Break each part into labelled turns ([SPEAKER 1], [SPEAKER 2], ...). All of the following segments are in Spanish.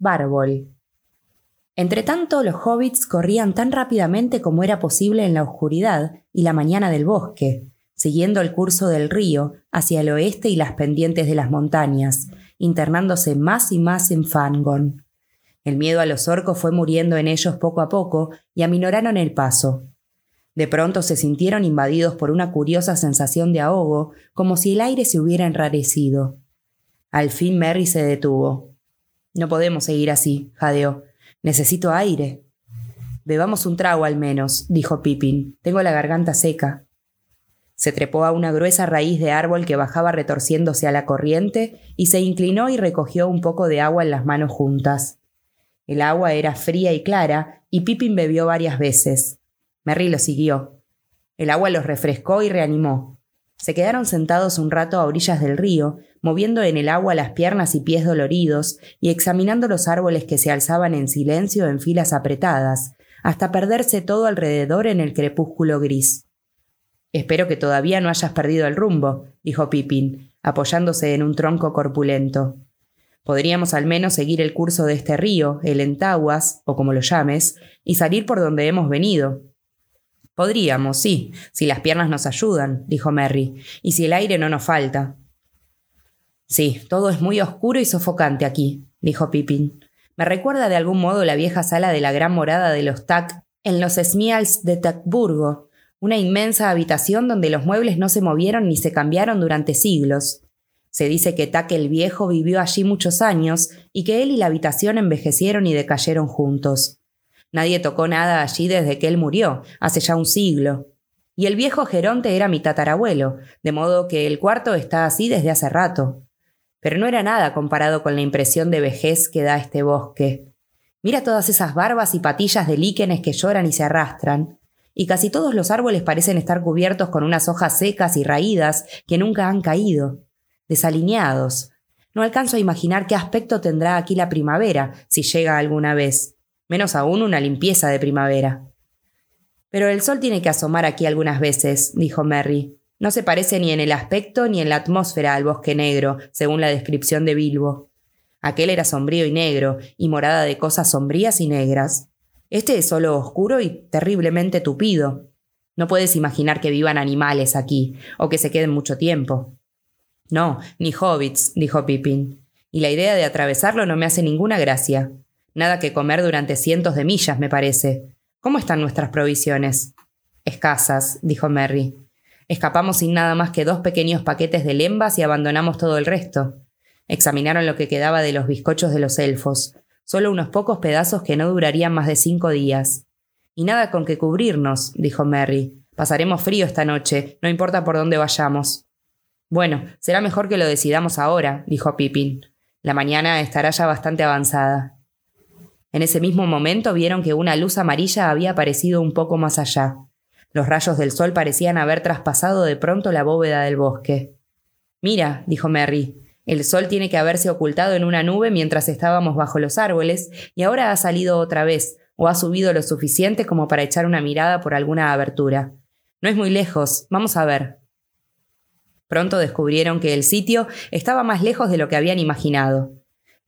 [SPEAKER 1] Bárbol. Entretanto, los hobbits corrían tan rápidamente como era posible en la oscuridad y la mañana del bosque, siguiendo el curso del río hacia el oeste y las pendientes de las montañas, internándose más y más en Fangon. El miedo a los orcos fue muriendo en ellos poco a poco y aminoraron el paso. De pronto se sintieron invadidos por una curiosa sensación de ahogo, como si el aire se hubiera enrarecido. Al fin Merry se detuvo. No podemos seguir así, jadeó. Necesito aire. Bebamos un trago al menos, dijo Pippin. Tengo la garganta seca. Se trepó a una gruesa raíz de árbol que bajaba retorciéndose a la corriente y se inclinó y recogió un poco de agua en las manos juntas. El agua era fría y clara, y Pippin bebió varias veces. Merry lo siguió. El agua los refrescó y reanimó. Se quedaron sentados un rato a orillas del río, moviendo en el agua las piernas y pies doloridos y examinando los árboles que se alzaban en silencio en filas apretadas, hasta perderse todo alrededor en el crepúsculo gris. Espero que todavía no hayas perdido el rumbo, dijo Pippin, apoyándose en un tronco corpulento. Podríamos al menos seguir el curso de este río, el Entaguas, o como lo llames, y salir por donde hemos venido. Podríamos, sí, si las piernas nos ayudan, dijo Merry, y si el aire no nos falta. Sí, todo es muy oscuro y sofocante aquí, dijo Pippin. Me recuerda de algún modo la vieja sala de la gran morada de los Tac en los Smials de Tacburgo, una inmensa habitación donde los muebles no se movieron ni se cambiaron durante siglos. Se dice que Tac el viejo vivió allí muchos años y que él y la habitación envejecieron y decayeron juntos. Nadie tocó nada allí desde que él murió, hace ya un siglo. Y el viejo Geronte era mi tatarabuelo, de modo que el cuarto está así desde hace rato. Pero no era nada comparado con la impresión de vejez que da este bosque. Mira todas esas barbas y patillas de líquenes que lloran y se arrastran. Y casi todos los árboles parecen estar cubiertos con unas hojas secas y raídas que nunca han caído. Desalineados. No alcanzo a imaginar qué aspecto tendrá aquí la primavera, si llega alguna vez menos aún una limpieza de primavera. Pero el sol tiene que asomar aquí algunas veces, dijo Merry. No se parece ni en el aspecto ni en la atmósfera al bosque negro, según la descripción de Bilbo. Aquel era sombrío y negro, y morada de cosas sombrías y negras. Este es solo oscuro y terriblemente tupido. No puedes imaginar que vivan animales aquí, o que se queden mucho tiempo. No, ni hobbits, dijo Pippin. Y la idea de atravesarlo no me hace ninguna gracia. Nada que comer durante cientos de millas, me parece. ¿Cómo están nuestras provisiones? Escasas, dijo Merry. Escapamos sin nada más que dos pequeños paquetes de lembas y abandonamos todo el resto. Examinaron lo que quedaba de los bizcochos de los elfos, solo unos pocos pedazos que no durarían más de cinco días. Y nada con que cubrirnos, dijo Merry. Pasaremos frío esta noche, no importa por dónde vayamos. Bueno, será mejor que lo decidamos ahora, dijo Pippin. La mañana estará ya bastante avanzada. En ese mismo momento vieron que una luz amarilla había aparecido un poco más allá. Los rayos del sol parecían haber traspasado de pronto la bóveda del bosque. Mira, dijo Merry, el sol tiene que haberse ocultado en una nube mientras estábamos bajo los árboles, y ahora ha salido otra vez, o ha subido lo suficiente como para echar una mirada por alguna abertura. No es muy lejos, vamos a ver. Pronto descubrieron que el sitio estaba más lejos de lo que habían imaginado.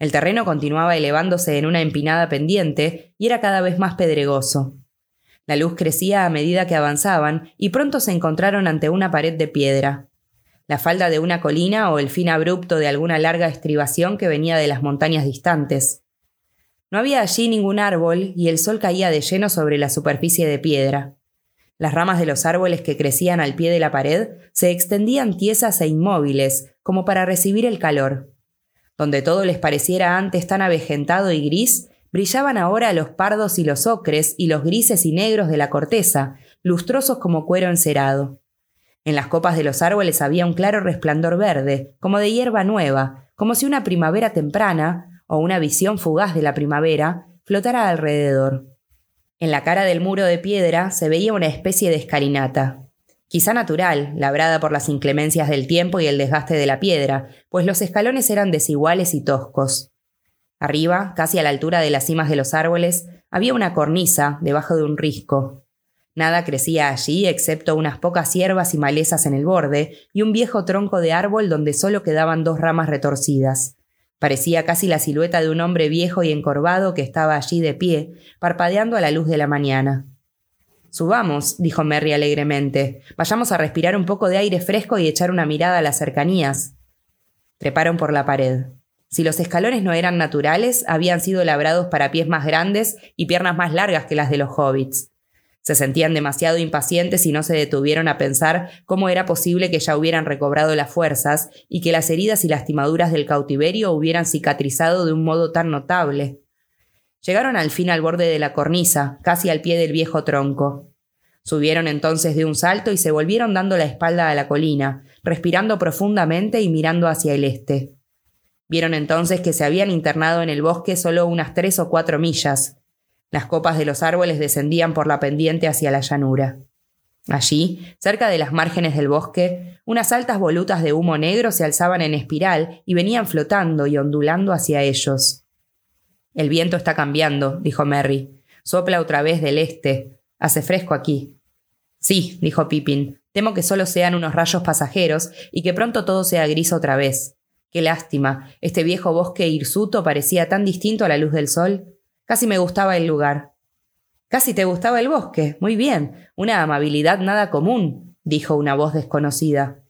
[SPEAKER 1] El terreno continuaba elevándose en una empinada pendiente y era cada vez más pedregoso. La luz crecía a medida que avanzaban y pronto se encontraron ante una pared de piedra. La falda de una colina o el fin abrupto de alguna larga estribación que venía de las montañas distantes. No había allí ningún árbol y el sol caía de lleno sobre la superficie de piedra. Las ramas de los árboles que crecían al pie de la pared se extendían tiesas e inmóviles, como para recibir el calor. Donde todo les pareciera antes tan avejentado y gris, brillaban ahora los pardos y los ocres y los grises y negros de la corteza, lustrosos como cuero encerado. En las copas de los árboles había un claro resplandor verde, como de hierba nueva, como si una primavera temprana, o una visión fugaz de la primavera, flotara alrededor. En la cara del muro de piedra se veía una especie de escalinata quizá natural, labrada por las inclemencias del tiempo y el desgaste de la piedra, pues los escalones eran desiguales y toscos. Arriba, casi a la altura de las cimas de los árboles, había una cornisa debajo de un risco. Nada crecía allí excepto unas pocas hierbas y malezas en el borde y un viejo tronco de árbol donde solo quedaban dos ramas retorcidas. Parecía casi la silueta de un hombre viejo y encorvado que estaba allí de pie, parpadeando a la luz de la mañana. Subamos, dijo Merry alegremente. Vayamos a respirar un poco de aire fresco y echar una mirada a las cercanías. Treparon por la pared. Si los escalones no eran naturales, habían sido labrados para pies más grandes y piernas más largas que las de los hobbits. Se sentían demasiado impacientes y no se detuvieron a pensar cómo era posible que ya hubieran recobrado las fuerzas y que las heridas y lastimaduras del cautiverio hubieran cicatrizado de un modo tan notable. Llegaron al fin al borde de la cornisa, casi al pie del viejo tronco. Subieron entonces de un salto y se volvieron dando la espalda a la colina, respirando profundamente y mirando hacia el este. Vieron entonces que se habían internado en el bosque solo unas tres o cuatro millas, las copas de los árboles descendían por la pendiente hacia la llanura. Allí, cerca de las márgenes del bosque, unas altas volutas de humo negro se alzaban en espiral y venían flotando y ondulando hacia ellos. El viento está cambiando, dijo Merry. Sopla otra vez del este. Hace fresco aquí. Sí, dijo Pippin. Temo que solo sean unos rayos pasajeros y que pronto todo sea gris otra vez. Qué lástima. Este viejo bosque hirsuto parecía tan distinto a la luz del sol. Casi me gustaba el lugar. Casi te gustaba el bosque. Muy bien. Una amabilidad nada común, dijo una voz desconocida.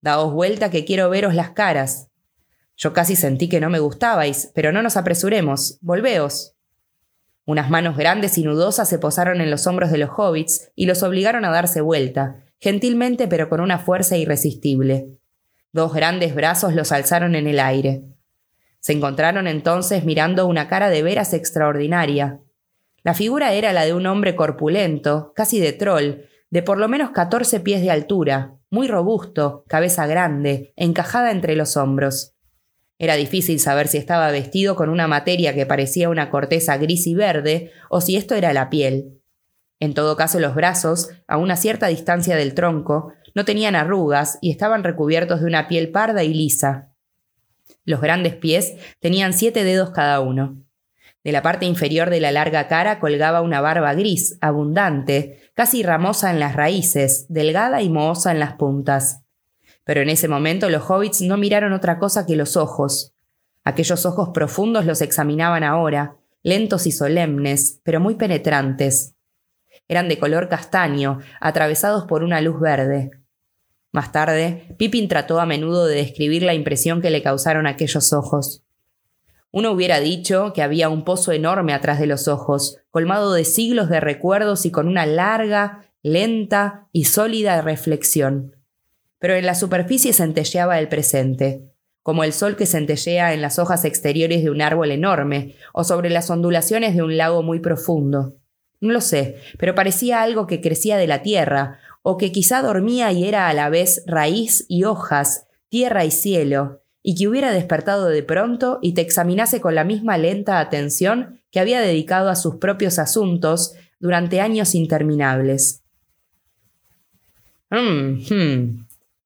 [SPEAKER 1] Daos vuelta que quiero veros las caras. Yo casi sentí que no me gustabais, pero no nos apresuremos. Volveos. Unas manos grandes y nudosas se posaron en los hombros de los hobbits y los obligaron a darse vuelta, gentilmente pero con una fuerza irresistible. Dos grandes brazos los alzaron en el aire. Se encontraron entonces mirando una cara de veras extraordinaria. La figura era la de un hombre corpulento, casi de troll, de por lo menos catorce pies de altura, muy robusto, cabeza grande, encajada entre los hombros. Era difícil saber si estaba vestido con una materia que parecía una corteza gris y verde, o si esto era la piel. En todo caso, los brazos, a una cierta distancia del tronco, no tenían arrugas y estaban recubiertos de una piel parda y lisa, los grandes pies tenían siete dedos cada uno. De la parte inferior de la larga cara colgaba una barba gris, abundante, casi ramosa en las raíces, delgada y mohosa en las puntas. Pero en ese momento los hobbits no miraron otra cosa que los ojos. Aquellos ojos profundos los examinaban ahora, lentos y solemnes, pero muy penetrantes. Eran de color castaño, atravesados por una luz verde. Más tarde, Pippin trató a menudo de describir la impresión que le causaron aquellos ojos. Uno hubiera dicho que había un pozo enorme atrás de los ojos, colmado de siglos de recuerdos y con una larga, lenta y sólida reflexión. Pero en la superficie centelleaba el presente, como el sol que centellea en las hojas exteriores de un árbol enorme o sobre las ondulaciones de un lago muy profundo. No lo sé, pero parecía algo que crecía de la tierra, o que quizá dormía y era a la vez raíz y hojas, tierra y cielo, y que hubiera despertado de pronto y te examinase con la misma lenta atención que había dedicado a sus propios asuntos durante años interminables. Hum,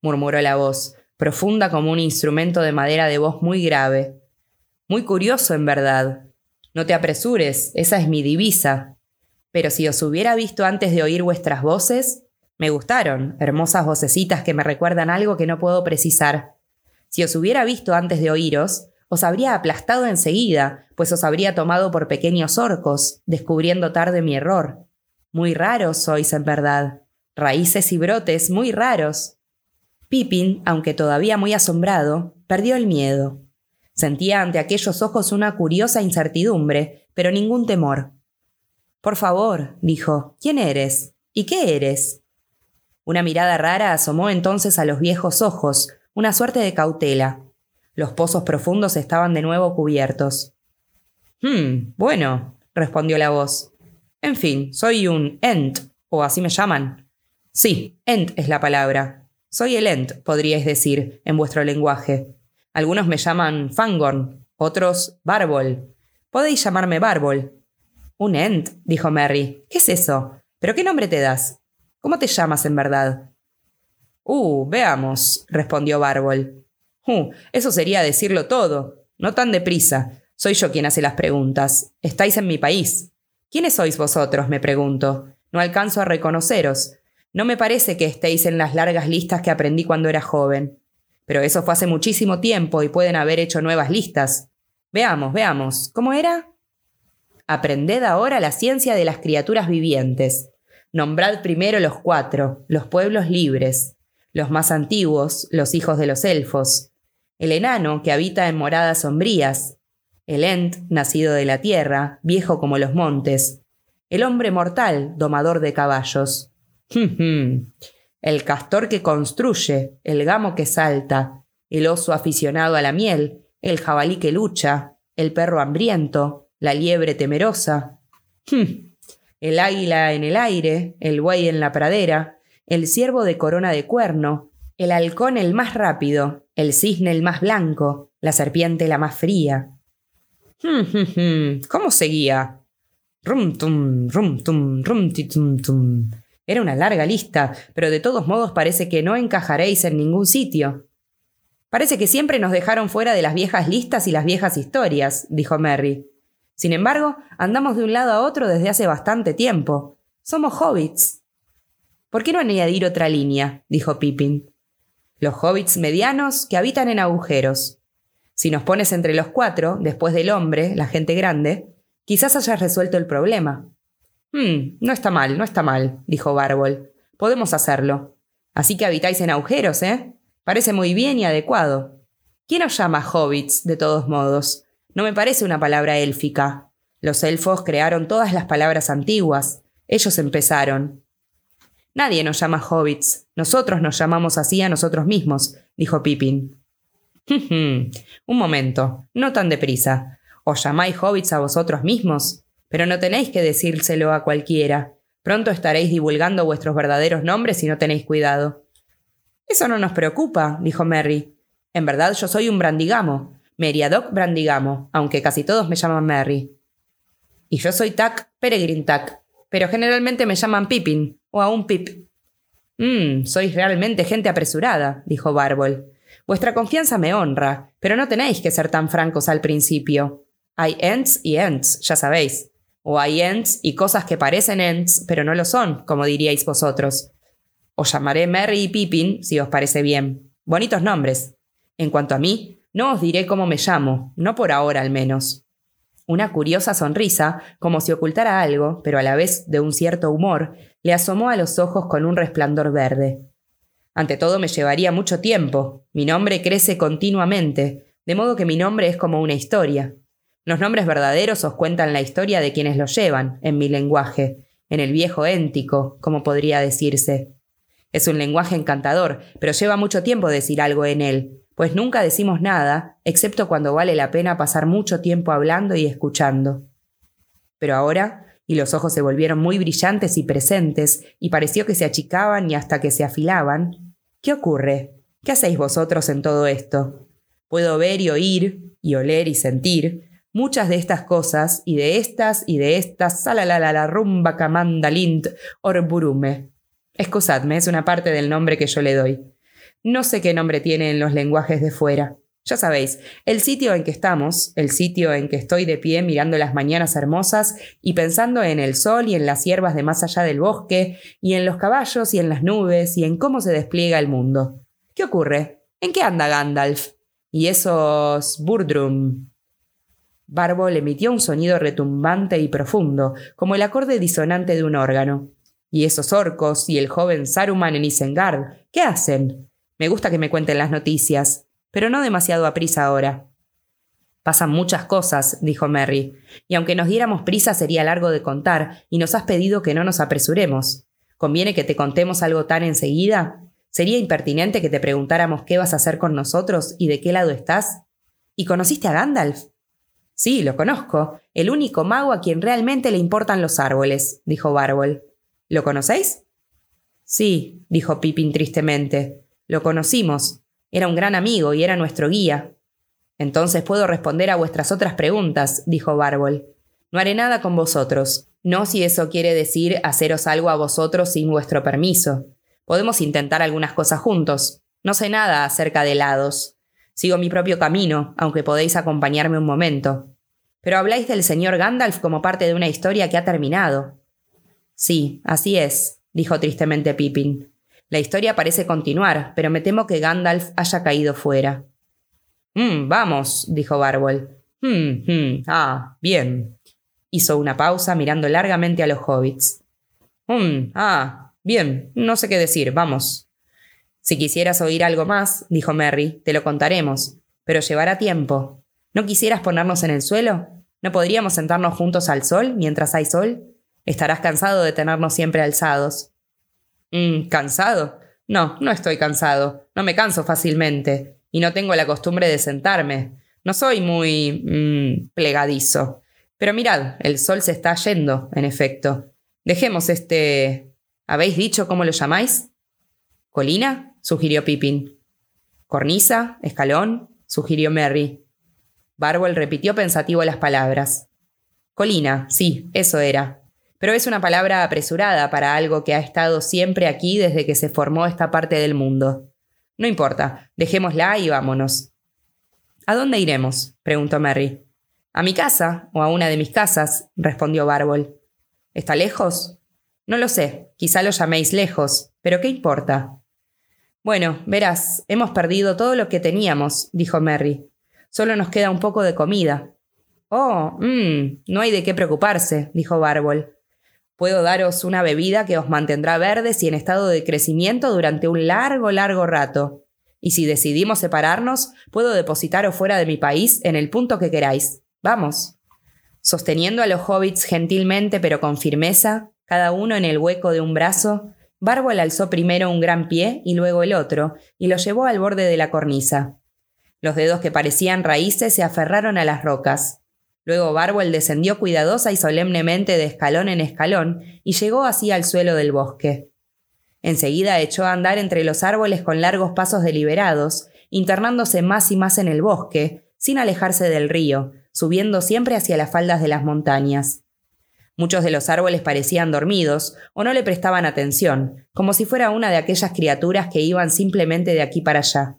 [SPEAKER 1] murmuró la voz, profunda como un instrumento de madera de voz muy grave. Muy curioso, en verdad. No te apresures, esa es mi divisa. Pero si os hubiera visto antes de oír vuestras voces, me gustaron, hermosas vocecitas que me recuerdan algo que no puedo precisar. Si os hubiera visto antes de oíros, os habría aplastado enseguida, pues os habría tomado por pequeños orcos, descubriendo tarde mi error. Muy raros sois, en verdad. Raíces y brotes muy raros. Pippin, aunque todavía muy asombrado, perdió el miedo. Sentía ante aquellos ojos una curiosa incertidumbre, pero ningún temor. Por favor, dijo, ¿quién eres? ¿Y qué eres? Una mirada rara asomó entonces a los viejos ojos, una suerte de cautela. Los pozos profundos estaban de nuevo cubiertos. Hmm, bueno, respondió la voz. En fin, soy un Ent, o así me llaman. Sí, Ent es la palabra. Soy el Ent, podríais decir, en vuestro lenguaje. Algunos me llaman Fangorn, otros Barbol. Podéis llamarme Barbol. Un Ent, dijo Merry. ¿Qué es eso? ¿Pero qué nombre te das? ¿Cómo te llamas en verdad? Uh, veamos, respondió Bárbol. Uh, eso sería decirlo todo. No tan deprisa. Soy yo quien hace las preguntas. Estáis en mi país. ¿Quiénes sois vosotros? me pregunto. No alcanzo a reconoceros. No me parece que estéis en las largas listas que aprendí cuando era joven. Pero eso fue hace muchísimo tiempo y pueden haber hecho nuevas listas. Veamos, veamos. ¿Cómo era? Aprended ahora la ciencia de las criaturas vivientes. Nombrad primero los cuatro, los pueblos libres, los más antiguos, los hijos de los elfos, el enano que habita en moradas sombrías, el Ent, nacido de la tierra, viejo como los montes, el hombre mortal, domador de caballos. el castor que construye, el gamo que salta, el oso aficionado a la miel, el jabalí que lucha, el perro hambriento, la liebre temerosa. el águila en el aire, el buey en la pradera, el ciervo de corona de cuerno, el halcón el más rápido, el cisne el más blanco, la serpiente la más fría. ¿Cómo seguía? Rum tum, rum tum, rum tum tum. Era una larga lista, pero de todos modos parece que no encajaréis en ningún sitio. Parece que siempre nos dejaron fuera de las viejas listas y las viejas historias, dijo Merry. Sin embargo, andamos de un lado a otro desde hace bastante tiempo. Somos hobbits. ¿Por qué no añadir otra línea? dijo Pippin. Los hobbits medianos que habitan en agujeros. Si nos pones entre los cuatro, después del hombre, la gente grande, quizás hayas resuelto el problema. Hmm, no está mal, no está mal, dijo Barbol. Podemos hacerlo. Así que habitáis en agujeros, ¿eh? Parece muy bien y adecuado. ¿Quién os llama hobbits, de todos modos? No me parece una palabra élfica. Los elfos crearon todas las palabras antiguas. Ellos empezaron. Nadie nos llama hobbits. Nosotros nos llamamos así a nosotros mismos, dijo Pippin. Un momento, no tan deprisa. ¿Os llamáis hobbits a vosotros mismos? Pero no tenéis que decírselo a cualquiera. Pronto estaréis divulgando vuestros verdaderos nombres si no tenéis cuidado. Eso no nos preocupa, dijo Merry. En verdad yo soy un brandigamo, Meriadoc Brandigamo, aunque casi todos me llaman Merry. Y yo soy Tac Peregrin Tac, pero generalmente me llaman Pippin, o aún Pip. Mmm, sois realmente gente apresurada, dijo Barbol. Vuestra confianza me honra, pero no tenéis que ser tan francos al principio. Hay ents y ents, ya sabéis. O hay ents y cosas que parecen ents, pero no lo son, como diríais vosotros. Os llamaré Mary y Pippin, si os parece bien. Bonitos nombres. En cuanto a mí, no os diré cómo me llamo, no por ahora al menos. Una curiosa sonrisa, como si ocultara algo, pero a la vez de un cierto humor, le asomó a los ojos con un resplandor verde. Ante todo me llevaría mucho tiempo. Mi nombre crece continuamente, de modo que mi nombre es como una historia. Los nombres verdaderos os cuentan la historia de quienes los llevan, en mi lenguaje, en el viejo éntico, como podría decirse. Es un lenguaje encantador, pero lleva mucho tiempo decir algo en él, pues nunca decimos nada, excepto cuando vale la pena pasar mucho tiempo hablando y escuchando. Pero ahora, y los ojos se volvieron muy brillantes y presentes, y pareció que se achicaban y hasta que se afilaban, ¿qué ocurre? ¿Qué hacéis vosotros en todo esto? Puedo ver y oír, y oler y sentir, muchas de estas cosas, y de estas y de estas, la rumba camandalint orburume. Excusadme, es una parte del nombre que yo le doy. No sé qué nombre tiene en los lenguajes de fuera. Ya sabéis, el sitio en que estamos, el sitio en que estoy de pie mirando las mañanas hermosas y pensando en el sol y en las hierbas de más allá del bosque, y en los caballos y en las nubes y en cómo se despliega el mundo. ¿Qué ocurre? ¿En qué anda Gandalf? Y esos Burdrum, Barbol emitió un sonido retumbante y profundo, como el acorde disonante de un órgano. ¿Y esos orcos y el joven Saruman en Isengard? ¿Qué hacen? Me gusta que me cuenten las noticias, pero no demasiado a prisa ahora. Pasan muchas cosas, dijo Merry, y aunque nos diéramos prisa sería largo de contar, y nos has pedido que no nos apresuremos. ¿Conviene que te contemos algo tan enseguida? ¿Sería impertinente que te preguntáramos qué vas a hacer con nosotros y de qué lado estás? ¿Y conociste a Gandalf? Sí, lo conozco. El único mago a quien realmente le importan los árboles, dijo Barbol. ¿Lo conocéis? Sí, dijo Pippin tristemente. Lo conocimos. Era un gran amigo y era nuestro guía. Entonces puedo responder a vuestras otras preguntas, dijo Barbol. No haré nada con vosotros. No si eso quiere decir haceros algo a vosotros sin vuestro permiso. Podemos intentar algunas cosas juntos. No sé nada acerca de helados. Sigo mi propio camino, aunque podéis acompañarme un momento. Pero habláis del señor Gandalf como parte de una historia que ha terminado. Sí, así es, dijo tristemente Pippin. La historia parece continuar, pero me temo que Gandalf haya caído fuera. Mm, vamos, dijo Barbol. Hmm, hmm, ah, bien. Hizo una pausa mirando largamente a los hobbits. Ah, bien, no sé qué decir, vamos. Si quisieras oír algo más, dijo Merry, te lo contaremos, pero llevará tiempo. ¿No quisieras ponernos en el suelo? ¿No podríamos sentarnos juntos al sol mientras hay sol? Estarás cansado de tenernos siempre alzados. Mm, ¿Cansado? No, no estoy cansado. No me canso fácilmente. Y no tengo la costumbre de sentarme. No soy muy... Mm, plegadizo. Pero mirad, el sol se está yendo, en efecto. Dejemos este... ¿Habéis dicho cómo lo llamáis? ¿Colina? Sugirió Pippin. ¿Cornisa? ¿Escalón? sugirió Merry. Barbol repitió pensativo las palabras. Colina, sí, eso era pero es una palabra apresurada para algo que ha estado siempre aquí desde que se formó esta parte del mundo. No importa, dejémosla y vámonos. ¿A dónde iremos? preguntó Mary. A mi casa, o a una de mis casas, respondió Barbol. ¿Está lejos? No lo sé, quizá lo llaméis lejos, pero ¿qué importa? Bueno, verás, hemos perdido todo lo que teníamos, dijo Mary. Solo nos queda un poco de comida. Oh, mmm, no hay de qué preocuparse, dijo Barbol. Puedo daros una bebida que os mantendrá verdes y en estado de crecimiento durante un largo, largo rato. Y si decidimos separarnos, puedo depositaros fuera de mi país en el punto que queráis. Vamos. Sosteniendo a los hobbits gentilmente pero con firmeza, cada uno en el hueco de un brazo, Barbol alzó primero un gran pie y luego el otro, y lo llevó al borde de la cornisa. Los dedos que parecían raíces se aferraron a las rocas. Luego Barbol descendió cuidadosa y solemnemente de escalón en escalón y llegó así al suelo del bosque. Enseguida echó a andar entre los árboles con largos pasos deliberados, internándose más y más en el bosque, sin alejarse del río, subiendo siempre hacia las faldas de las montañas. Muchos de los árboles parecían dormidos o no le prestaban atención, como si fuera una de aquellas criaturas que iban simplemente de aquí para allá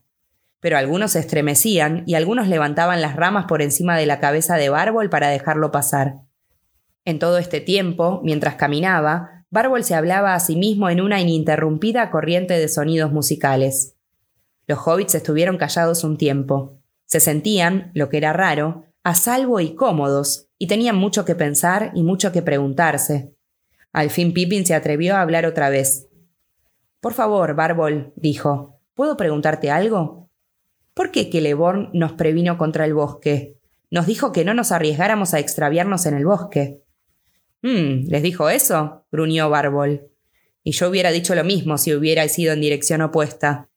[SPEAKER 1] pero algunos se estremecían y algunos levantaban las ramas por encima de la cabeza de Bárbol para dejarlo pasar. En todo este tiempo, mientras caminaba, Bárbol se hablaba a sí mismo en una ininterrumpida corriente de sonidos musicales. Los hobbits estuvieron callados un tiempo. Se sentían, lo que era raro, a salvo y cómodos, y tenían mucho que pensar y mucho que preguntarse. Al fin Pippin se atrevió a hablar otra vez. Por favor, Bárbol, dijo, ¿puedo preguntarte algo? ¿Por qué Celeborn nos previno contra el bosque? Nos dijo que no nos arriesgáramos a extraviarnos en el bosque. Hmm, ¿les dijo eso? gruñó Barbol. Y yo hubiera dicho lo mismo si hubiera ido en dirección opuesta.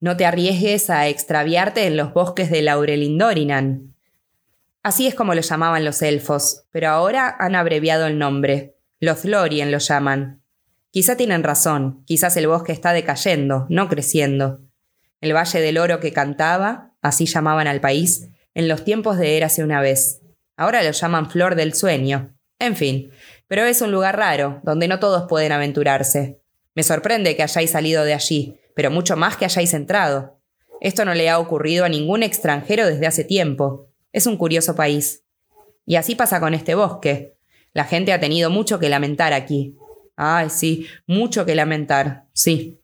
[SPEAKER 1] No te arriesgues a extraviarte en los bosques de Laurelindorinan. Así es como lo llamaban los elfos, pero ahora han abreviado el nombre. Los Lorien lo llaman. Quizá tienen razón, quizás el bosque está decayendo, no creciendo el Valle del Oro que cantaba, así llamaban al país, en los tiempos de Érase una vez. Ahora lo llaman Flor del Sueño. En fin, pero es un lugar raro, donde no todos pueden aventurarse. Me sorprende que hayáis salido de allí, pero mucho más que hayáis entrado. Esto no le ha ocurrido a ningún extranjero desde hace tiempo. Es un curioso país. Y así pasa con este bosque. La gente ha tenido mucho que lamentar aquí. Ay, sí, mucho que lamentar, sí.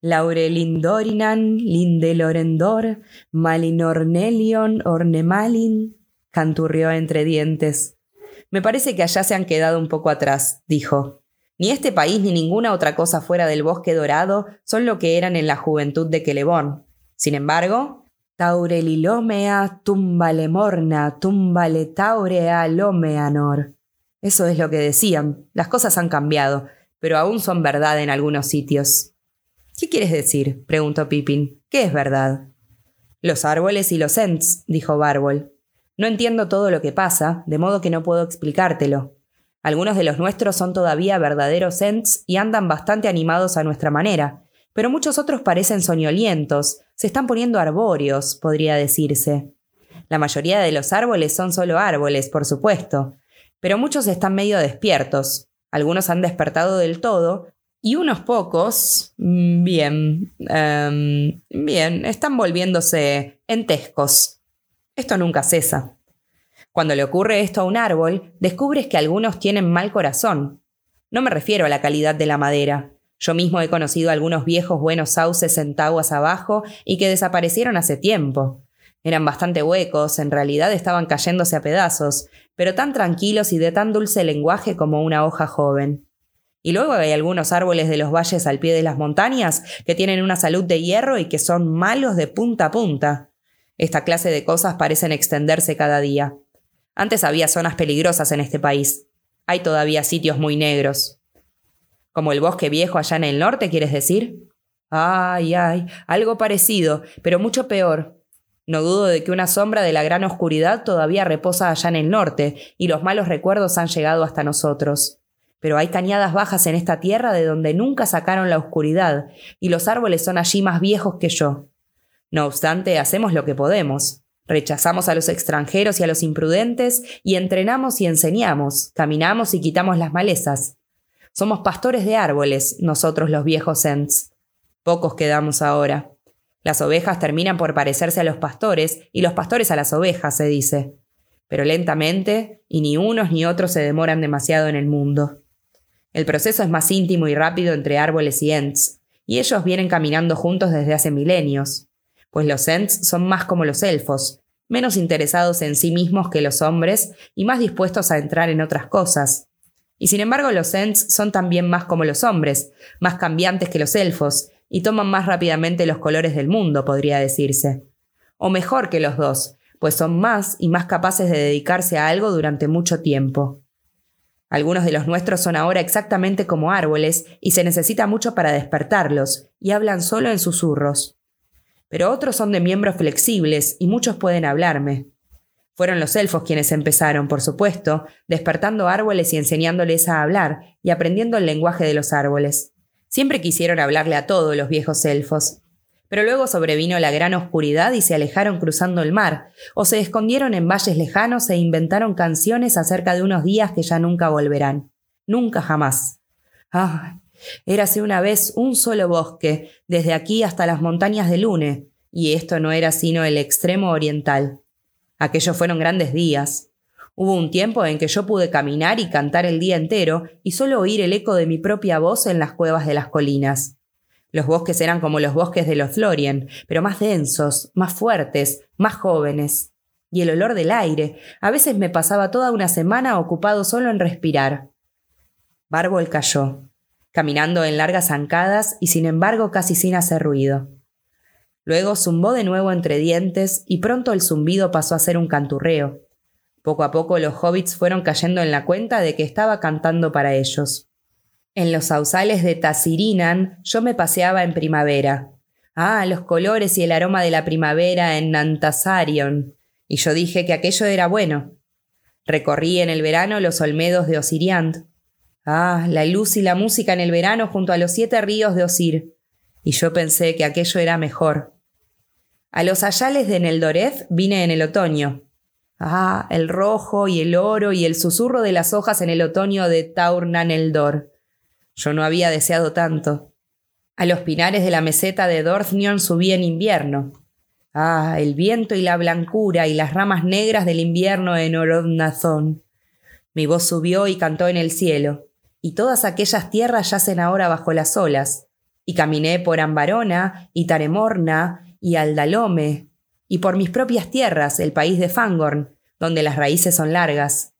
[SPEAKER 1] Laurelindorinan, Lindelorendor, Malinornelion, Ornemalin, canturrió entre dientes. Me parece que allá se han quedado un poco atrás, dijo. Ni este país ni ninguna otra cosa fuera del bosque dorado son lo que eran en la juventud de Celeborn. Sin embargo, Taurelilomea tumbalemorna, tumbale taurea lomeanor. Eso es lo que decían. Las cosas han cambiado, pero aún son verdad en algunos sitios. ¿Qué quieres decir? preguntó Pippin. ¿Qué es verdad? Los árboles y los Ents, dijo Bárbol. No entiendo todo lo que pasa, de modo que no puedo explicártelo. Algunos de los nuestros son todavía verdaderos Ents y andan bastante animados a nuestra manera, pero muchos otros parecen soñolientos, se están poniendo arbóreos, podría decirse. La mayoría de los árboles son solo árboles, por supuesto, pero muchos están medio despiertos. Algunos han despertado del todo, y unos pocos, mm, bien, em, bien, están volviéndose entescos. Esto nunca cesa. Cuando le ocurre esto a un árbol, descubres que algunos tienen mal corazón. No me refiero a la calidad de la madera. Yo mismo he conocido algunos viejos buenos sauces en taguas abajo y que desaparecieron hace tiempo. Eran bastante huecos, en realidad estaban cayéndose a pedazos, pero tan tranquilos y de tan dulce lenguaje como una hoja joven. Y luego hay algunos árboles de los valles al pie de las montañas que tienen una salud de hierro y que son malos de punta a punta. Esta clase de cosas parecen extenderse cada día. Antes había zonas peligrosas en este país. Hay todavía sitios muy negros. ¿Como el bosque viejo allá en el norte, quieres decir? Ay, ay, algo parecido, pero mucho peor. No dudo de que una sombra de la gran oscuridad todavía reposa allá en el norte, y los malos recuerdos han llegado hasta nosotros. Pero hay cañadas bajas en esta tierra de donde nunca sacaron la oscuridad, y los árboles son allí más viejos que yo. No obstante, hacemos lo que podemos. Rechazamos a los extranjeros y a los imprudentes, y entrenamos y enseñamos, caminamos y quitamos las malezas. Somos pastores de árboles, nosotros los viejos Ents. Pocos quedamos ahora. Las ovejas terminan por parecerse a los pastores y los pastores a las ovejas, se dice. Pero lentamente, y ni unos ni otros se demoran demasiado en el mundo. El proceso es más íntimo y rápido entre árboles y Ents, y ellos vienen caminando juntos desde hace milenios, pues los Ents son más como los elfos, menos interesados en sí mismos que los hombres y más dispuestos a entrar en otras cosas, y sin embargo los Ents son también más como los hombres, más cambiantes que los elfos, y toman más rápidamente los colores del mundo, podría decirse. O mejor que los dos, pues son más y más capaces de dedicarse a algo durante mucho tiempo. Algunos de los nuestros son ahora exactamente como árboles y se necesita mucho para despertarlos, y hablan solo en susurros. Pero otros son de miembros flexibles y muchos pueden hablarme. Fueron los elfos quienes empezaron, por supuesto, despertando árboles y enseñándoles a hablar y aprendiendo el lenguaje de los árboles. Siempre quisieron hablarle a todos los viejos elfos. Pero luego sobrevino la gran oscuridad y se alejaron cruzando el mar, o se escondieron en valles lejanos e inventaron canciones acerca de unos días que ya nunca volverán. Nunca jamás. Ah, érase una vez un solo bosque, desde aquí hasta las montañas de Lune, y esto no era sino el extremo oriental. Aquellos fueron grandes días. Hubo un tiempo en que yo pude caminar y cantar el día entero y solo oír el eco de mi propia voz en las cuevas de las colinas. Los bosques eran como los bosques de los Florien, pero más densos, más fuertes, más jóvenes. Y el olor del aire. A veces me pasaba toda una semana ocupado solo en respirar. Bárbol cayó, caminando en largas zancadas y sin embargo casi sin hacer ruido. Luego zumbó de nuevo entre dientes y pronto el zumbido pasó a ser un canturreo. Poco a poco los hobbits fueron cayendo en la cuenta de que estaba cantando para ellos. En los sausales de Tazirinan yo me paseaba en primavera. Ah, los colores y el aroma de la primavera en Nantasarion. Y yo dije que aquello era bueno. Recorrí en el verano los olmedos de Osiriant. Ah, la luz y la música en el verano junto a los siete ríos de Osir. Y yo pensé que aquello era mejor. A los ayales de Neldoreth vine en el otoño. Ah, el rojo y el oro y el susurro de las hojas en el otoño de Taurnaneldor. Yo no había deseado tanto. A los pinares de la meseta de Dorthnion subí en invierno. Ah, el viento y la blancura y las ramas negras del invierno en Orodnazón. Mi voz subió y cantó en el cielo, y todas aquellas tierras yacen ahora bajo las olas. Y caminé por Ambarona y Taremorna y Aldalome, y por mis propias tierras, el país de Fangorn, donde las raíces son largas,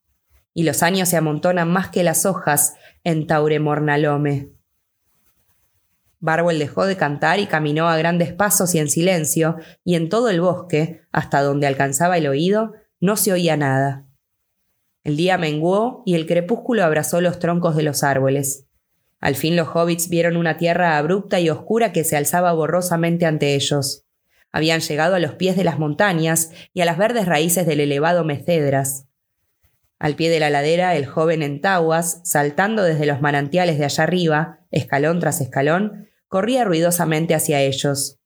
[SPEAKER 1] y los años se amontonan más que las hojas en Tauremornalome. Barbel dejó de cantar y caminó a grandes pasos y en silencio, y en todo el bosque, hasta donde alcanzaba el oído, no se oía nada. El día menguó y el crepúsculo abrazó los troncos de los árboles. Al fin los hobbits vieron una tierra abrupta y oscura que se alzaba borrosamente ante ellos. Habían llegado a los pies de las montañas y a las verdes raíces del elevado Mecedras. Al pie de la ladera, el joven en taguas, saltando desde los manantiales de allá arriba, escalón tras escalón, corría ruidosamente hacia ellos.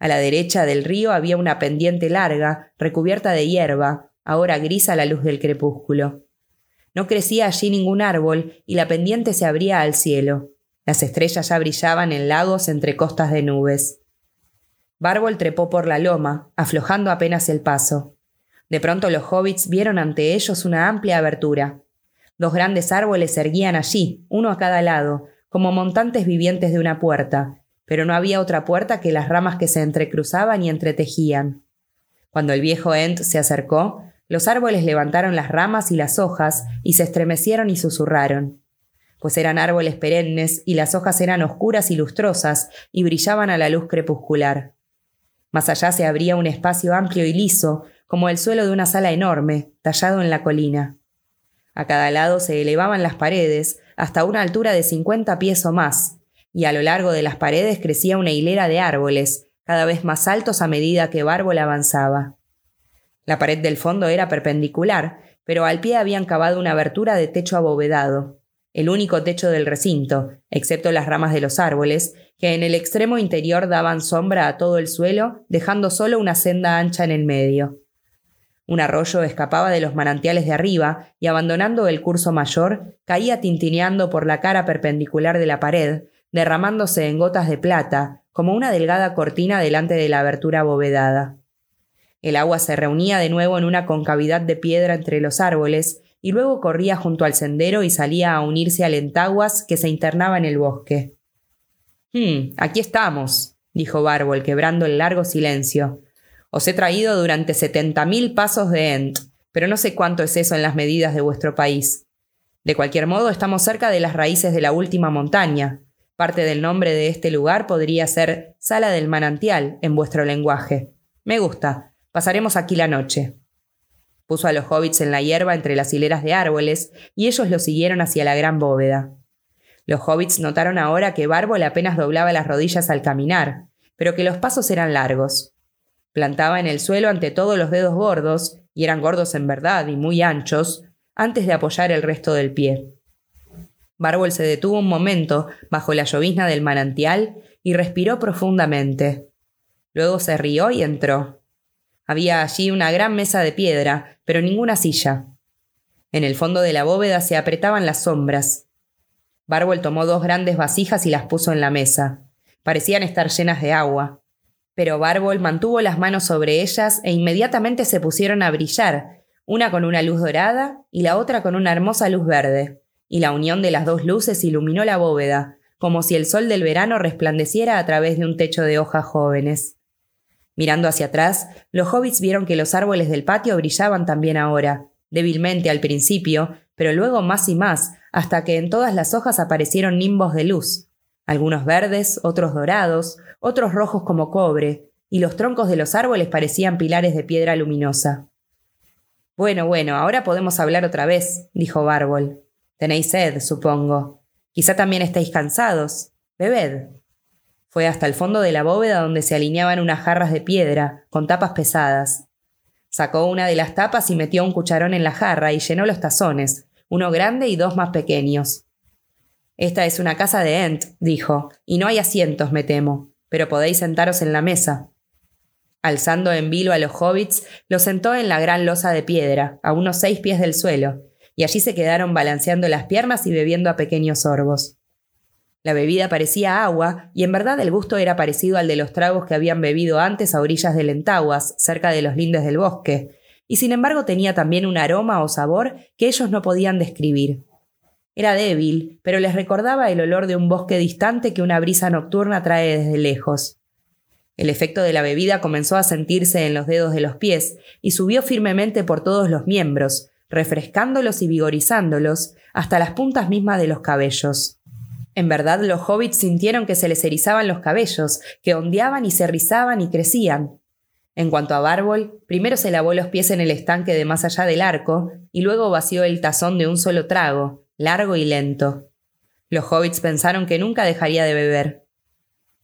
[SPEAKER 1] A la derecha del río había una pendiente larga, recubierta de hierba, ahora gris a la luz del crepúsculo. No crecía allí ningún árbol y la pendiente se abría al cielo. Las estrellas ya brillaban en lagos entre costas de nubes. Bárbol trepó por la loma, aflojando apenas el paso. De pronto los hobbits vieron ante ellos una amplia abertura. Dos grandes árboles erguían allí, uno a cada lado, como montantes vivientes de una puerta, pero no había otra puerta que las ramas que se entrecruzaban y entretejían. Cuando el viejo Ent se acercó, los árboles levantaron las ramas y las hojas y se estremecieron y susurraron, pues eran árboles perennes y las hojas eran oscuras y lustrosas y brillaban a la luz crepuscular. Más allá se abría un espacio amplio y liso, como el suelo de una sala enorme, tallado en la colina. A cada lado se elevaban las paredes hasta una altura de cincuenta pies o más, y a lo largo de las paredes crecía una hilera de árboles, cada vez más altos a medida que Bárbol avanzaba. La pared del fondo era perpendicular, pero al pie habían cavado una abertura de techo abovedado, el único techo del recinto, excepto las ramas de los árboles, que en el extremo interior daban sombra a todo el suelo, dejando solo una senda ancha en el medio. Un arroyo escapaba de los manantiales de arriba y abandonando el curso mayor, caía tintineando por la cara perpendicular de la pared, derramándose en gotas de plata, como una delgada cortina delante de la abertura abovedada. El agua se reunía de nuevo en una concavidad de piedra entre los árboles, y luego corría junto al sendero y salía a unirse al entaguas que se internaba en el bosque. Hmm, aquí estamos, dijo Bárbol, quebrando el largo silencio. Os he traído durante setenta mil pasos de Ent, pero no sé cuánto es eso en las medidas de vuestro país. De cualquier modo, estamos cerca de las raíces de la última montaña. Parte del nombre de este lugar podría ser Sala del Manantial en vuestro lenguaje. Me gusta. Pasaremos aquí la noche. Puso a los hobbits en la hierba entre las hileras de árboles, y ellos lo siguieron hacia la gran bóveda. Los hobbits notaron ahora que Bárbol apenas doblaba las rodillas al caminar, pero que los pasos eran largos. Plantaba en el suelo ante todos los dedos gordos, y eran gordos en verdad y muy anchos, antes de apoyar el resto del pie. Bárbol se detuvo un momento bajo la llovizna del manantial y respiró profundamente. Luego se rió y entró. Había allí una gran mesa de piedra, pero ninguna silla. En el fondo de la bóveda se apretaban las sombras. Bárbol tomó dos grandes vasijas y las puso en la mesa. Parecían estar llenas de agua. Pero Bárbol mantuvo las manos sobre ellas e inmediatamente se pusieron a brillar, una con una luz dorada y la otra con una hermosa luz verde, y la unión de las dos luces iluminó la bóveda, como si el sol del verano resplandeciera a través de un techo de hojas jóvenes. Mirando hacia atrás, los hobbits vieron que los árboles del patio brillaban también ahora, débilmente al principio, pero luego más y más, hasta que en todas las hojas aparecieron nimbos de luz, algunos verdes, otros dorados, otros rojos como cobre, y los troncos de los árboles parecían pilares de piedra luminosa. Bueno, bueno, ahora podemos hablar otra vez, dijo Bárbol. Tenéis sed, supongo. Quizá también estáis cansados. Bebed. Fue hasta el fondo de la bóveda donde se alineaban unas jarras de piedra, con tapas pesadas. Sacó una de las tapas y metió un cucharón en la jarra y llenó los tazones, uno grande y dos más pequeños. Esta es una casa de Ent, dijo, y no hay asientos, me temo, pero podéis sentaros en la mesa. Alzando en vilo a los hobbits, los sentó en la gran losa de piedra, a unos seis pies del suelo, y allí se quedaron balanceando las piernas y bebiendo a pequeños sorbos. La bebida parecía agua, y en verdad el gusto era parecido al de los tragos que habían bebido antes a orillas del Entaguas, cerca de los lindes del bosque, y sin embargo tenía también un aroma o sabor que ellos no podían describir. Era débil, pero les recordaba el olor de un bosque distante que una brisa nocturna trae desde lejos. El efecto de la bebida comenzó a sentirse en los dedos de los pies y subió firmemente por todos los miembros, refrescándolos y vigorizándolos hasta las puntas mismas de los cabellos. En verdad los hobbits sintieron que se les erizaban los cabellos, que ondeaban y se rizaban y crecían. En cuanto a Bárbol, primero se lavó los pies en el estanque de más allá del arco y luego vació el tazón de un solo trago, largo y lento. Los hobbits pensaron que nunca dejaría de beber.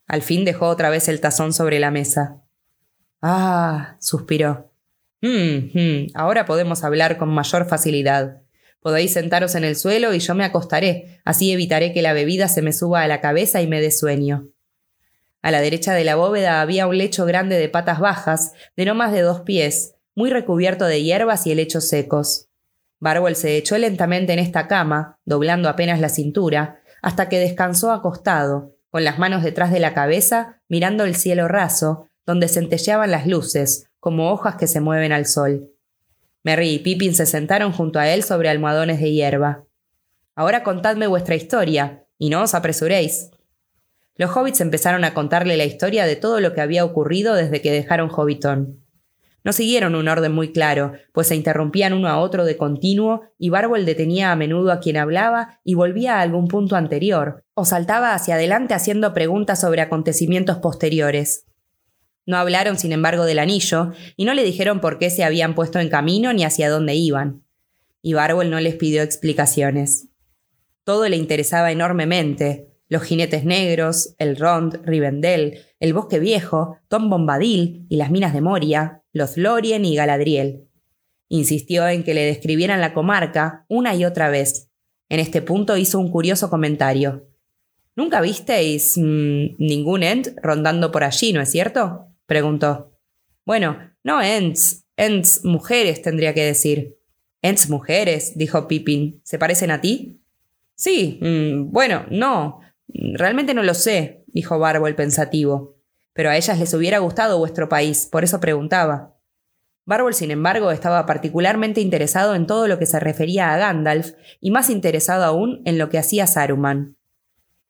[SPEAKER 1] Al fin dejó otra vez el tazón sobre la mesa. Ah, suspiró. Hmm, hmm, ahora podemos hablar con mayor facilidad. Podéis sentaros en el suelo y yo me acostaré, así evitaré que la bebida se me suba a la cabeza y me dé sueño. A la derecha de la bóveda había un lecho grande de patas bajas, de no más de dos pies, muy recubierto de hierbas y helechos secos. Barbol se echó lentamente en esta cama, doblando apenas la cintura, hasta que descansó acostado, con las manos detrás de la cabeza, mirando el cielo raso, donde centelleaban las luces, como hojas que se mueven al sol. Merry y Pippin se sentaron junto a él sobre almohadones de hierba. Ahora contadme vuestra historia, y no os apresuréis. Los hobbits empezaron a contarle la historia de todo lo que había ocurrido desde que dejaron Hobbiton. No siguieron un orden muy claro, pues se interrumpían uno a otro de continuo y Barbol detenía a menudo a quien hablaba y volvía a algún punto anterior, o saltaba hacia adelante haciendo preguntas sobre acontecimientos posteriores. No hablaron, sin embargo, del anillo, y no le dijeron por qué se habían puesto en camino ni hacia dónde iban. Y Barbol no les pidió explicaciones. Todo le interesaba enormemente. Los jinetes negros, el Rond, Rivendell, el bosque viejo, Tom Bombadil y las minas de Moria, los Lorien y Galadriel. Insistió en que le describieran la comarca una y otra vez. En este punto hizo un curioso comentario. ¿Nunca visteis mm, ningún Ent rondando por allí, no es cierto? Preguntó. Bueno, no Ents, Ents mujeres tendría que decir. Ents mujeres, dijo Pippin. ¿Se parecen a ti? Sí, mm, bueno, no. Realmente no lo sé, dijo Barbo pensativo pero a ellas les hubiera gustado vuestro país, por eso preguntaba. Barbol, sin embargo, estaba particularmente interesado en todo lo que se refería a Gandalf, y más interesado aún en lo que hacía Saruman.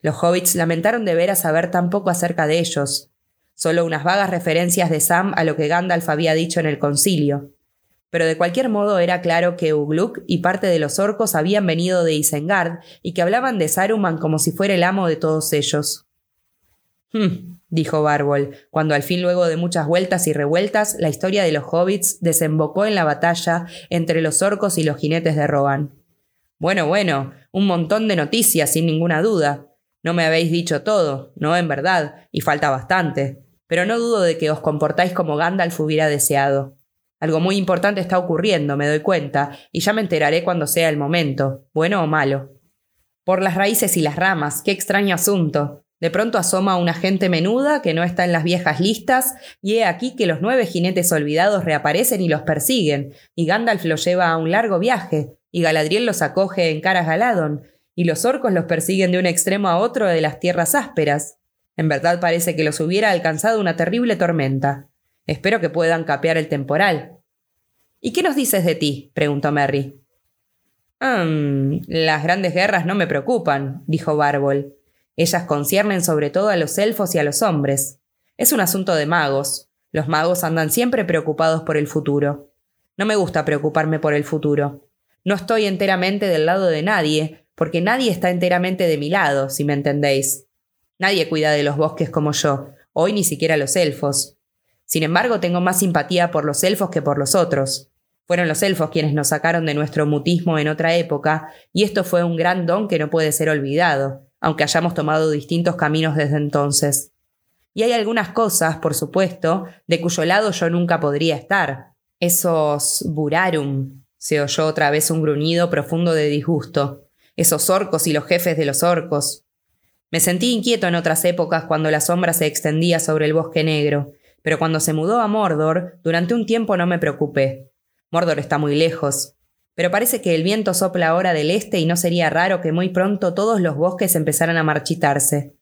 [SPEAKER 1] Los hobbits lamentaron de ver a saber tan poco acerca de ellos, solo unas vagas referencias de Sam a lo que Gandalf había dicho en el concilio. Pero de cualquier modo era claro que Ugluk y parte de los orcos habían venido de Isengard y que hablaban de Saruman como si fuera el amo de todos ellos. Hmm, dijo Barbol, cuando al fin luego de muchas vueltas y revueltas la historia de los hobbits desembocó en la batalla entre los orcos y los jinetes de Rohan. Bueno, bueno, un montón de noticias, sin ninguna duda. No me habéis dicho todo, no en verdad, y falta bastante. Pero no dudo de que os comportáis como Gandalf hubiera deseado. Algo muy importante está ocurriendo, me doy cuenta, y ya me enteraré cuando sea el momento, bueno o malo. Por las raíces y las ramas, qué extraño asunto. De pronto asoma una gente menuda que no está en las viejas listas, y he aquí que los nueve jinetes olvidados reaparecen y los persiguen, y Gandalf los lleva a un largo viaje, y Galadriel los acoge en Caras Galadon, y los orcos los persiguen de un extremo a otro de las tierras ásperas. En verdad parece que los hubiera alcanzado una terrible tormenta. Espero que puedan capear el temporal. ¿Y qué nos dices de ti? preguntó Merry. «Mmm, las grandes guerras no me preocupan, dijo Barbol. Ellas conciernen sobre todo a los elfos y a los hombres. Es un asunto de magos. Los magos andan siempre preocupados por el futuro. No me gusta preocuparme por el futuro. No estoy enteramente del lado de nadie, porque nadie está enteramente de mi lado, si me entendéis. Nadie cuida de los bosques como yo, hoy ni siquiera los elfos. Sin embargo, tengo más simpatía por los elfos que por los otros. Fueron los elfos quienes nos sacaron de nuestro mutismo en otra época, y esto fue un gran don que no puede ser olvidado aunque hayamos tomado distintos caminos desde entonces. Y hay algunas cosas, por supuesto, de cuyo lado yo nunca podría estar. Esos burarum, se oyó otra vez un gruñido profundo de disgusto. Esos orcos y los jefes de los orcos. Me sentí inquieto en otras épocas cuando la sombra se extendía sobre el bosque negro, pero cuando se mudó a Mordor, durante un tiempo no me preocupé. Mordor está muy lejos, pero parece que el viento sopla ahora del este y no sería raro que muy pronto todos los bosques empezaran a marchitarse.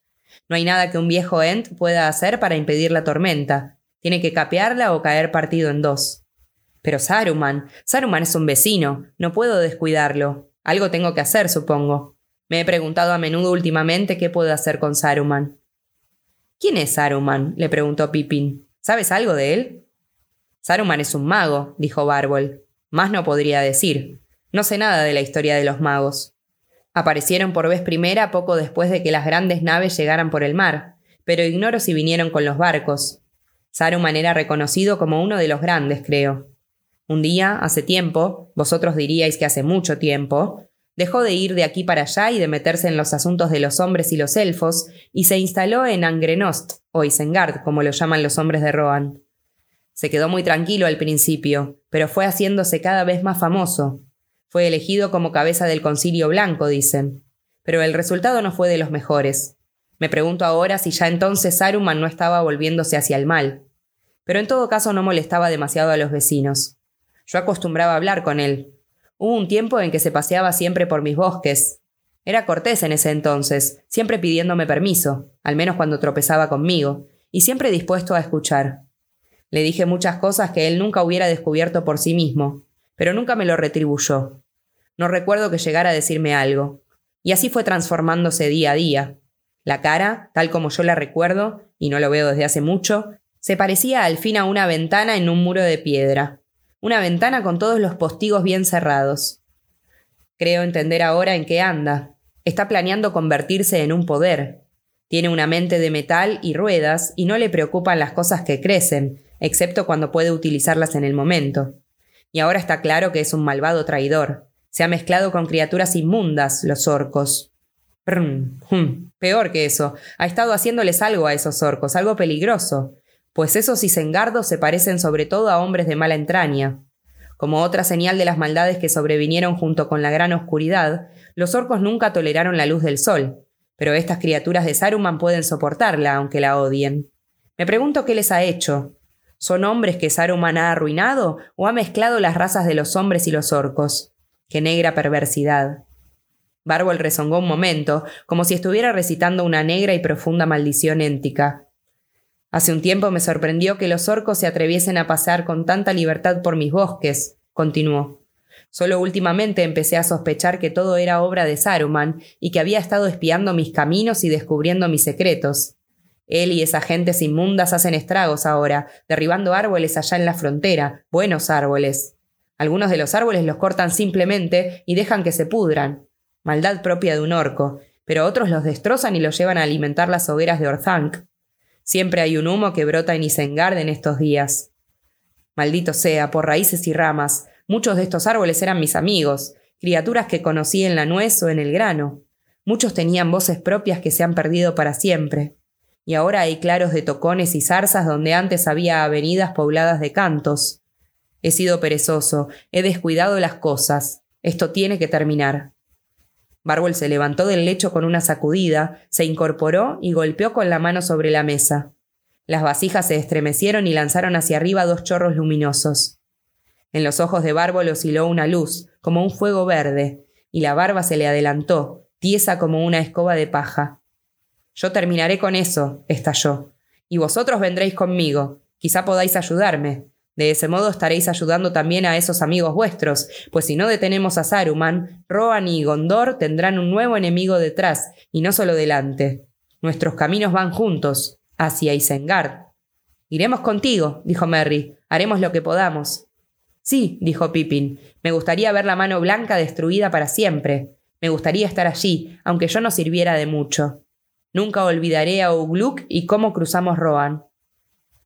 [SPEAKER 1] No hay nada que un viejo Ent pueda hacer para impedir la tormenta. Tiene que capearla o caer partido en dos. Pero Saruman, Saruman es un vecino, no puedo descuidarlo. Algo tengo que hacer, supongo. Me he preguntado a menudo últimamente qué puedo hacer con Saruman. ¿Quién es Saruman? le preguntó Pippin. ¿Sabes algo de él? Saruman es un mago, dijo Barbol. Más no podría decir. No sé nada de la historia de los magos. Aparecieron por vez primera poco después de que las grandes naves llegaran por el mar, pero ignoro si vinieron con los barcos. Saruman era reconocido como uno de los grandes, creo. Un día, hace tiempo, vosotros diríais que hace mucho tiempo, dejó de ir de aquí para allá y de meterse en los asuntos de los hombres y los elfos, y se instaló en Angrenost, o Isengard, como lo llaman los hombres de Rohan. Se quedó muy tranquilo al principio, pero fue haciéndose cada vez más famoso. Fue elegido como cabeza del concilio blanco, dicen. Pero el resultado no fue de los mejores. Me pregunto ahora si ya entonces Saruman no estaba volviéndose hacia el mal. Pero en todo caso no molestaba demasiado a los vecinos. Yo acostumbraba hablar con él. Hubo un tiempo en que se paseaba siempre por mis bosques. Era cortés en ese entonces, siempre pidiéndome permiso, al menos cuando tropezaba conmigo, y siempre dispuesto a escuchar. Le dije muchas cosas que él nunca hubiera descubierto por sí mismo, pero nunca me lo retribuyó. No recuerdo que llegara a decirme algo. Y así fue transformándose día a día. La cara, tal como yo la recuerdo, y no lo veo desde hace mucho, se parecía al fin a una ventana en un muro de piedra. Una ventana con todos los postigos bien cerrados. Creo entender ahora en qué anda. Está planeando convertirse en un poder. Tiene una mente de metal y ruedas y no le preocupan las cosas que crecen, excepto cuando puede utilizarlas en el momento. Y ahora está claro que es un malvado traidor. Se ha mezclado con criaturas inmundas, los orcos. Peor que eso. Ha estado haciéndoles algo a esos orcos, algo peligroso. Pues esos isengardos se parecen sobre todo a hombres de mala entraña. Como otra señal de las maldades que sobrevinieron junto con la gran oscuridad, los orcos nunca toleraron la luz del sol, pero estas criaturas de Saruman pueden soportarla, aunque la odien. Me pregunto qué les ha hecho. ¿Son hombres que Saruman ha arruinado o ha mezclado las razas de los hombres y los orcos? ¡Qué negra perversidad! Bárbol rezongó un momento, como si estuviera recitando una negra y profunda maldición éntica. Hace un tiempo me sorprendió que los orcos se atreviesen a pasar con tanta libertad por mis bosques, continuó. Solo últimamente empecé a sospechar que todo era obra de Saruman y que había estado espiando mis caminos y descubriendo mis secretos. Él y esas gentes inmundas hacen estragos ahora, derribando árboles allá en la frontera, buenos árboles. Algunos de los árboles los cortan simplemente y dejan que se pudran. Maldad propia de un orco, pero otros los destrozan y los llevan a alimentar las hogueras de Orthanc. Siempre hay un humo que brota en Isengard en estos días. Maldito sea, por raíces y ramas, muchos de estos árboles eran mis amigos, criaturas que conocí en la nuez o en el grano. Muchos tenían voces propias que se han perdido para siempre y ahora hay claros de tocones y zarzas donde antes había avenidas pobladas de cantos. He sido perezoso, he descuidado las cosas. Esto tiene que terminar. Barbol se levantó del lecho con una sacudida, se incorporó y golpeó con la mano sobre la mesa. Las vasijas se estremecieron y lanzaron hacia arriba dos chorros luminosos. En los ojos de Bárbol osciló una luz, como un fuego verde, y la barba se le adelantó, tiesa como una escoba de paja. Yo terminaré con eso, estalló. Y vosotros vendréis conmigo. Quizá podáis ayudarme. De ese modo estaréis ayudando también a esos amigos vuestros, pues si no detenemos a Saruman, Rohan y Gondor tendrán un nuevo enemigo detrás, y no solo delante. Nuestros caminos van juntos, hacia Isengard. Iremos contigo, dijo Merry. Haremos lo que podamos. Sí, dijo Pippin. Me gustaría ver la mano blanca destruida para siempre. Me gustaría estar allí, aunque yo no sirviera de mucho. Nunca olvidaré a Ugluk y cómo cruzamos Rohan.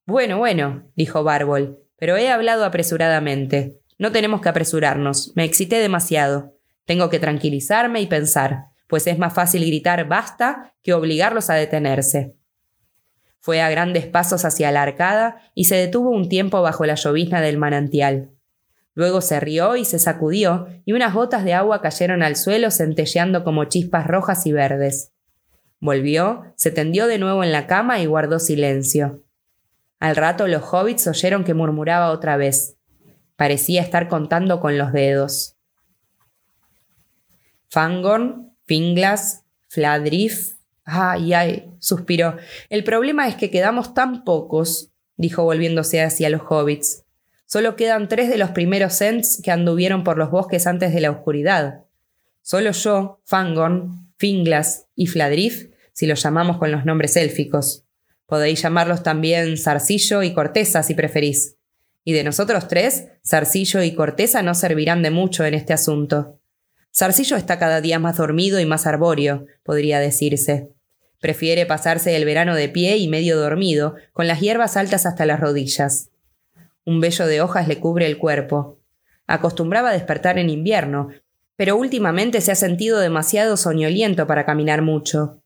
[SPEAKER 1] Bueno, bueno, dijo Bárbol, pero he hablado apresuradamente. No tenemos que apresurarnos. Me excité demasiado. Tengo que tranquilizarme y pensar, pues es más fácil gritar basta que obligarlos a detenerse. Fue a grandes pasos hacia la arcada y se detuvo un tiempo bajo la llovizna del manantial. Luego se rió y se sacudió, y unas gotas de agua cayeron al suelo centelleando como chispas rojas y verdes. Volvió, se tendió de nuevo en la cama y guardó silencio. Al rato los hobbits oyeron que murmuraba otra vez. Parecía estar contando con los dedos. Fangorn, Finglas, Fladrif. Ay, ay, suspiró. El problema es que quedamos tan pocos, dijo volviéndose hacia los hobbits. Solo quedan tres de los primeros Ents que anduvieron por los bosques antes de la oscuridad. Solo yo, Fangorn, Finglas y Fladrif si los llamamos con los nombres élficos. Podéis llamarlos también Zarcillo y Corteza si preferís. Y de nosotros tres, Zarcillo y Corteza no servirán de mucho en este asunto. Zarcillo está cada día más dormido y más arbóreo, podría decirse. Prefiere pasarse el verano de pie y medio dormido, con las hierbas altas hasta las rodillas. Un vello de hojas le cubre el cuerpo. Acostumbraba a despertar en invierno, pero últimamente se ha sentido demasiado soñoliento para caminar mucho.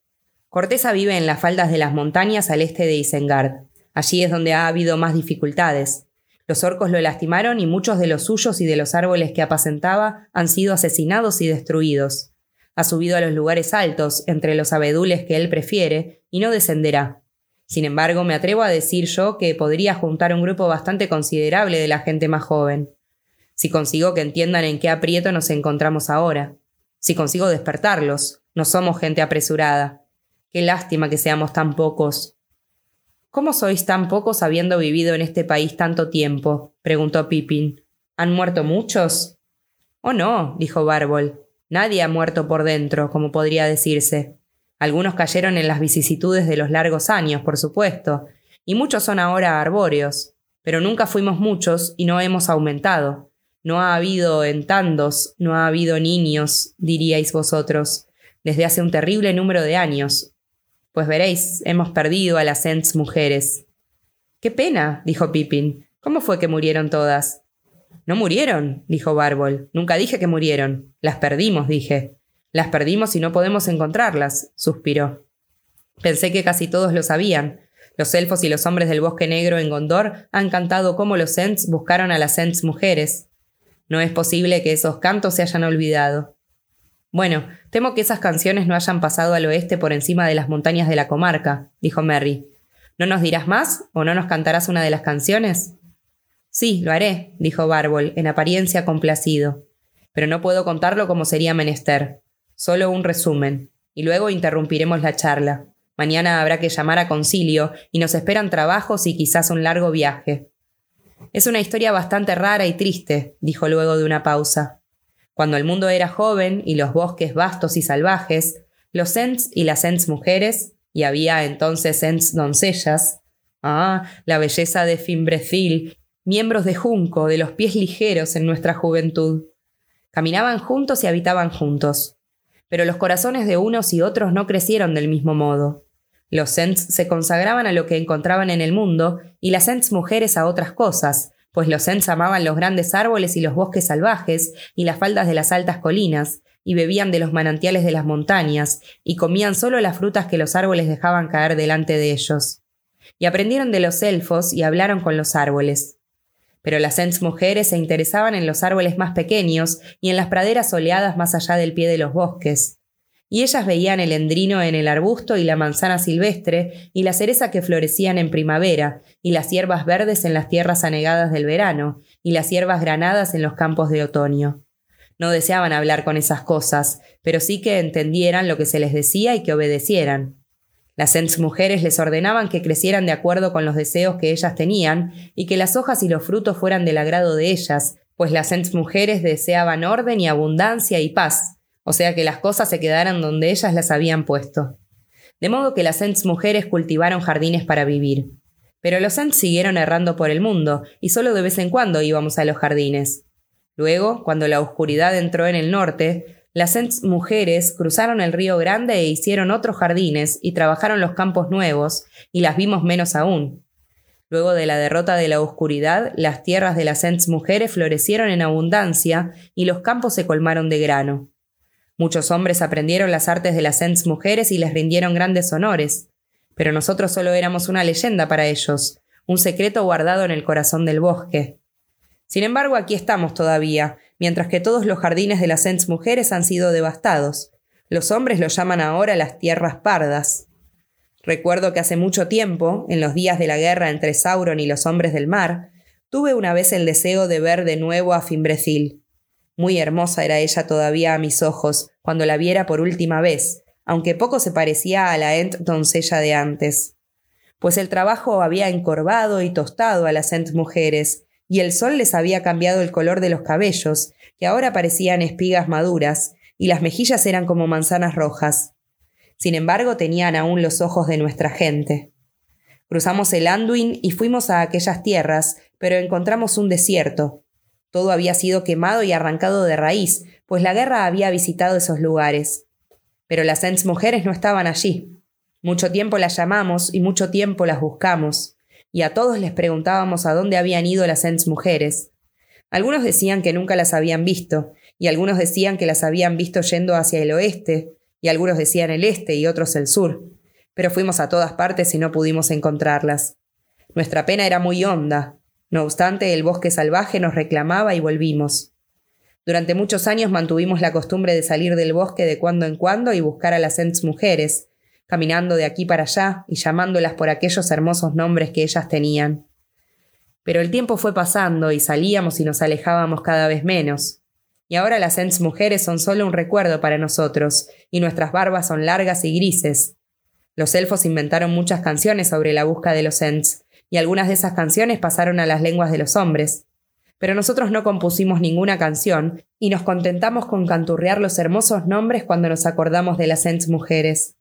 [SPEAKER 1] Corteza vive en las faldas de las montañas al este de Isengard. Allí es donde ha habido más dificultades. Los orcos lo lastimaron y muchos de los suyos y de los árboles que apacentaba han sido asesinados y destruidos. Ha subido a los lugares altos, entre los abedules que él prefiere, y no descenderá. Sin embargo, me atrevo a decir yo que podría juntar un grupo bastante considerable de la gente más joven. Si consigo que entiendan en qué aprieto nos encontramos ahora. Si consigo despertarlos. No somos gente apresurada. Qué lástima que seamos tan pocos. ¿Cómo sois tan pocos habiendo vivido en este país tanto tiempo? preguntó Pippin. ¿Han muerto muchos? Oh, no, dijo Bárbol. Nadie ha muerto por dentro, como podría decirse. Algunos cayeron en las vicisitudes de los largos años, por supuesto, y muchos son ahora arbóreos, pero nunca fuimos muchos y no hemos aumentado. No ha habido entandos, no ha habido niños, diríais vosotros, desde hace un terrible número de años. Pues veréis, hemos perdido a las Ents mujeres. Qué pena, dijo Pippin. ¿Cómo fue que murieron todas? No murieron, dijo Bárbol. Nunca dije que murieron. Las perdimos, dije. Las perdimos y no podemos encontrarlas, suspiró. Pensé que casi todos lo sabían. Los elfos y los hombres del bosque negro en Gondor han cantado cómo los Ents buscaron a las Ents mujeres. No es posible que esos cantos se hayan olvidado. Bueno, temo que esas canciones no hayan pasado al oeste por encima de las montañas de la comarca, dijo Merry. ¿No nos dirás más o no nos cantarás una de las canciones? Sí, lo haré, dijo Bárbol, en apariencia complacido. Pero no puedo contarlo como sería menester. Solo un resumen. Y luego interrumpiremos la charla. Mañana habrá que llamar a concilio y nos esperan trabajos y quizás un largo viaje. Es una historia bastante rara y triste, dijo luego de una pausa. Cuando el mundo era joven y los bosques vastos y salvajes, los Ents y las Ents mujeres, y había entonces Ents doncellas, ah, la belleza de Fimbrecil, miembros de junco, de los pies ligeros en nuestra juventud. Caminaban juntos y habitaban juntos. Pero los corazones de unos y otros no crecieron del mismo modo. Los Ents se consagraban a lo que encontraban en el mundo y las Ents mujeres a otras cosas, pues los Ents amaban los grandes árboles y los bosques salvajes y las faldas de las altas colinas, y bebían de los manantiales de las montañas, y comían solo las frutas que los árboles dejaban caer delante de ellos. Y aprendieron de los elfos y hablaron con los árboles. Pero las Ents mujeres se interesaban en los árboles más pequeños y en las praderas soleadas más allá del pie de los bosques, y ellas veían el endrino en el arbusto y la manzana silvestre y la cereza que florecían en primavera, y las hierbas verdes en las tierras anegadas del verano, y las hierbas granadas en los campos de otoño. No deseaban hablar con esas cosas, pero sí que entendieran lo que se les decía y que obedecieran. Las Ents mujeres les ordenaban que crecieran de acuerdo con los deseos que ellas tenían y que las hojas y los frutos fueran del agrado de ellas, pues las Ents mujeres deseaban orden y abundancia y paz, o sea que las cosas se quedaran donde ellas las habían puesto. De modo que las Ents mujeres cultivaron jardines para vivir. Pero los Ents siguieron errando por el mundo, y solo de vez en cuando íbamos a los jardines. Luego, cuando la oscuridad entró en el norte, las Ents mujeres cruzaron el río Grande e hicieron otros jardines y trabajaron los campos nuevos, y las vimos menos aún. Luego de la derrota de la oscuridad, las tierras de las Ents mujeres florecieron en abundancia y los campos se colmaron de grano. Muchos hombres aprendieron las artes de las Ents mujeres y les rindieron grandes honores, pero nosotros solo éramos una leyenda para ellos, un secreto guardado en el corazón del bosque. Sin embargo, aquí estamos todavía, mientras que todos los jardines de las Ents mujeres han sido devastados. Los hombres lo llaman ahora las tierras pardas. Recuerdo que hace mucho tiempo, en los días de la guerra entre Sauron y los hombres del mar, tuve una vez el deseo de ver de nuevo a Fimbrecil. Muy hermosa era ella todavía a mis ojos cuando la viera por última vez, aunque poco se parecía a la Ent doncella de antes. Pues el trabajo había encorvado y tostado a las Ent mujeres, y el sol les había cambiado el color de los cabellos, que ahora parecían espigas maduras, y las mejillas eran como manzanas rojas. Sin embargo, tenían aún los ojos de nuestra gente. Cruzamos el Anduin y fuimos a aquellas tierras, pero encontramos un desierto, todo había sido quemado y arrancado de raíz, pues la guerra había visitado esos lugares. Pero las Ents mujeres no estaban allí. Mucho tiempo las llamamos y mucho tiempo las buscamos, y a todos les preguntábamos a dónde habían ido las Ents mujeres. Algunos decían que nunca las habían visto, y algunos decían que las habían visto yendo hacia el oeste, y algunos decían el este y otros el sur. Pero fuimos a todas partes y no pudimos encontrarlas. Nuestra pena era muy honda, no obstante, el bosque salvaje nos reclamaba y volvimos. Durante muchos años mantuvimos la costumbre de salir del bosque de cuando en cuando y buscar a las Ents mujeres, caminando de aquí para allá y llamándolas por aquellos hermosos nombres que ellas tenían. Pero el tiempo fue pasando y salíamos y nos alejábamos cada vez menos. Y ahora las Ents mujeres son solo un recuerdo para nosotros, y nuestras barbas son largas y grises. Los elfos inventaron muchas canciones sobre la busca de los Ents, y algunas de esas canciones pasaron a las lenguas de los hombres. pero nosotros no compusimos ninguna canción y nos contentamos con canturrear los hermosos nombres cuando nos acordamos de las Ents mujeres.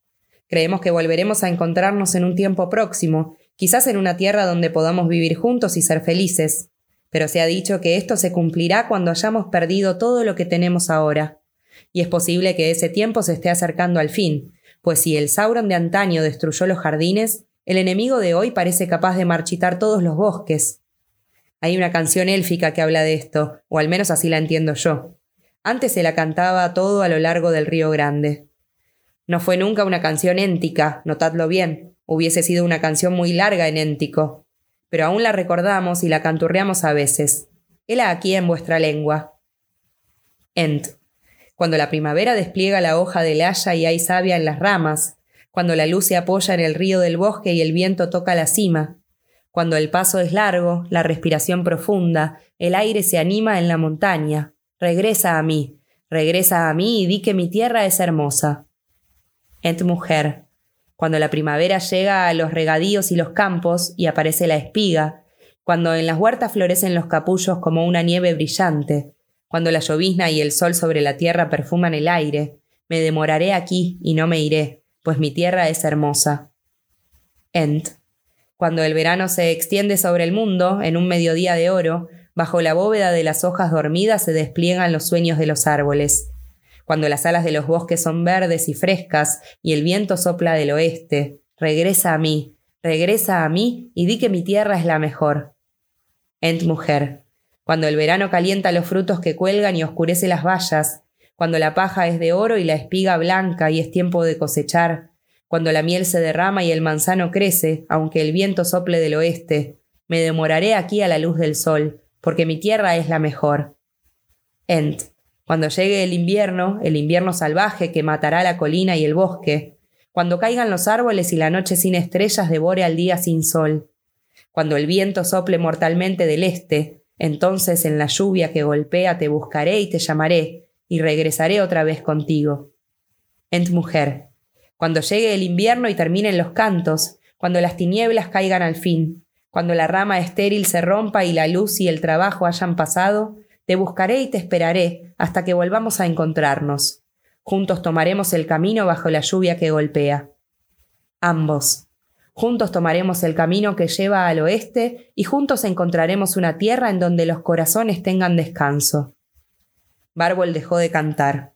[SPEAKER 1] Creemos que volveremos a encontrarnos en un tiempo próximo, quizás en una tierra donde podamos vivir juntos y ser felices. Pero se ha dicho que esto se cumplirá cuando hayamos perdido todo lo que tenemos ahora. Y es posible que ese tiempo se esté acercando al fin, pues si el Sauron de antaño destruyó los jardines, el enemigo de hoy parece capaz de marchitar todos los bosques. Hay una canción élfica que habla de esto, o al menos así la entiendo yo. Antes se la cantaba todo a lo largo del río Grande. No fue nunca una canción éntica, notadlo bien, hubiese sido una canción muy larga en éntico, pero aún la recordamos y la canturreamos a veces. Hela aquí en vuestra lengua. Ent. Cuando la primavera despliega la hoja del haya y hay savia en las ramas, cuando la luz se apoya en el río del bosque y el viento toca la cima, cuando el paso es largo, la respiración profunda, el aire se anima en la montaña, regresa a mí, regresa a mí y di que mi tierra es hermosa. Ent mujer, cuando la primavera llega a los regadíos y los campos y aparece la espiga, cuando en las huertas florecen los capullos como una nieve brillante, cuando la llovizna y el sol sobre la tierra perfuman el aire, me demoraré aquí y no me iré, pues mi tierra es hermosa. Ent. Cuando el verano se extiende sobre el mundo, en un mediodía de oro, bajo la bóveda de las hojas dormidas se despliegan los sueños de los árboles, cuando las alas de los bosques son verdes y frescas y el viento sopla del oeste. Regresa a mí, regresa a mí y di que mi tierra es la mejor. Ent mujer, cuando el verano calienta los frutos que cuelgan y oscurece las vallas, cuando la paja es de oro y la espiga blanca y es tiempo de cosechar, cuando la miel se derrama y el manzano crece, aunque el viento sople del oeste, me demoraré aquí a la luz del sol, porque mi tierra es la mejor. Ent. Cuando llegue el invierno, el invierno salvaje que matará la colina y el bosque, cuando caigan los árboles y la noche sin estrellas devore al día sin sol, cuando el viento sople mortalmente del este, entonces en la lluvia que golpea te buscaré y te llamaré, y regresaré otra vez contigo. Ent mujer, cuando llegue el invierno y terminen los cantos, cuando las tinieblas caigan al fin, cuando la rama estéril se rompa y la luz y el trabajo hayan pasado, te buscaré y te esperaré hasta que volvamos a encontrarnos. Juntos tomaremos el camino bajo la lluvia que golpea. Ambos. Juntos tomaremos el camino que lleva al oeste y juntos encontraremos una tierra en donde los corazones tengan descanso. Bárbol dejó de cantar.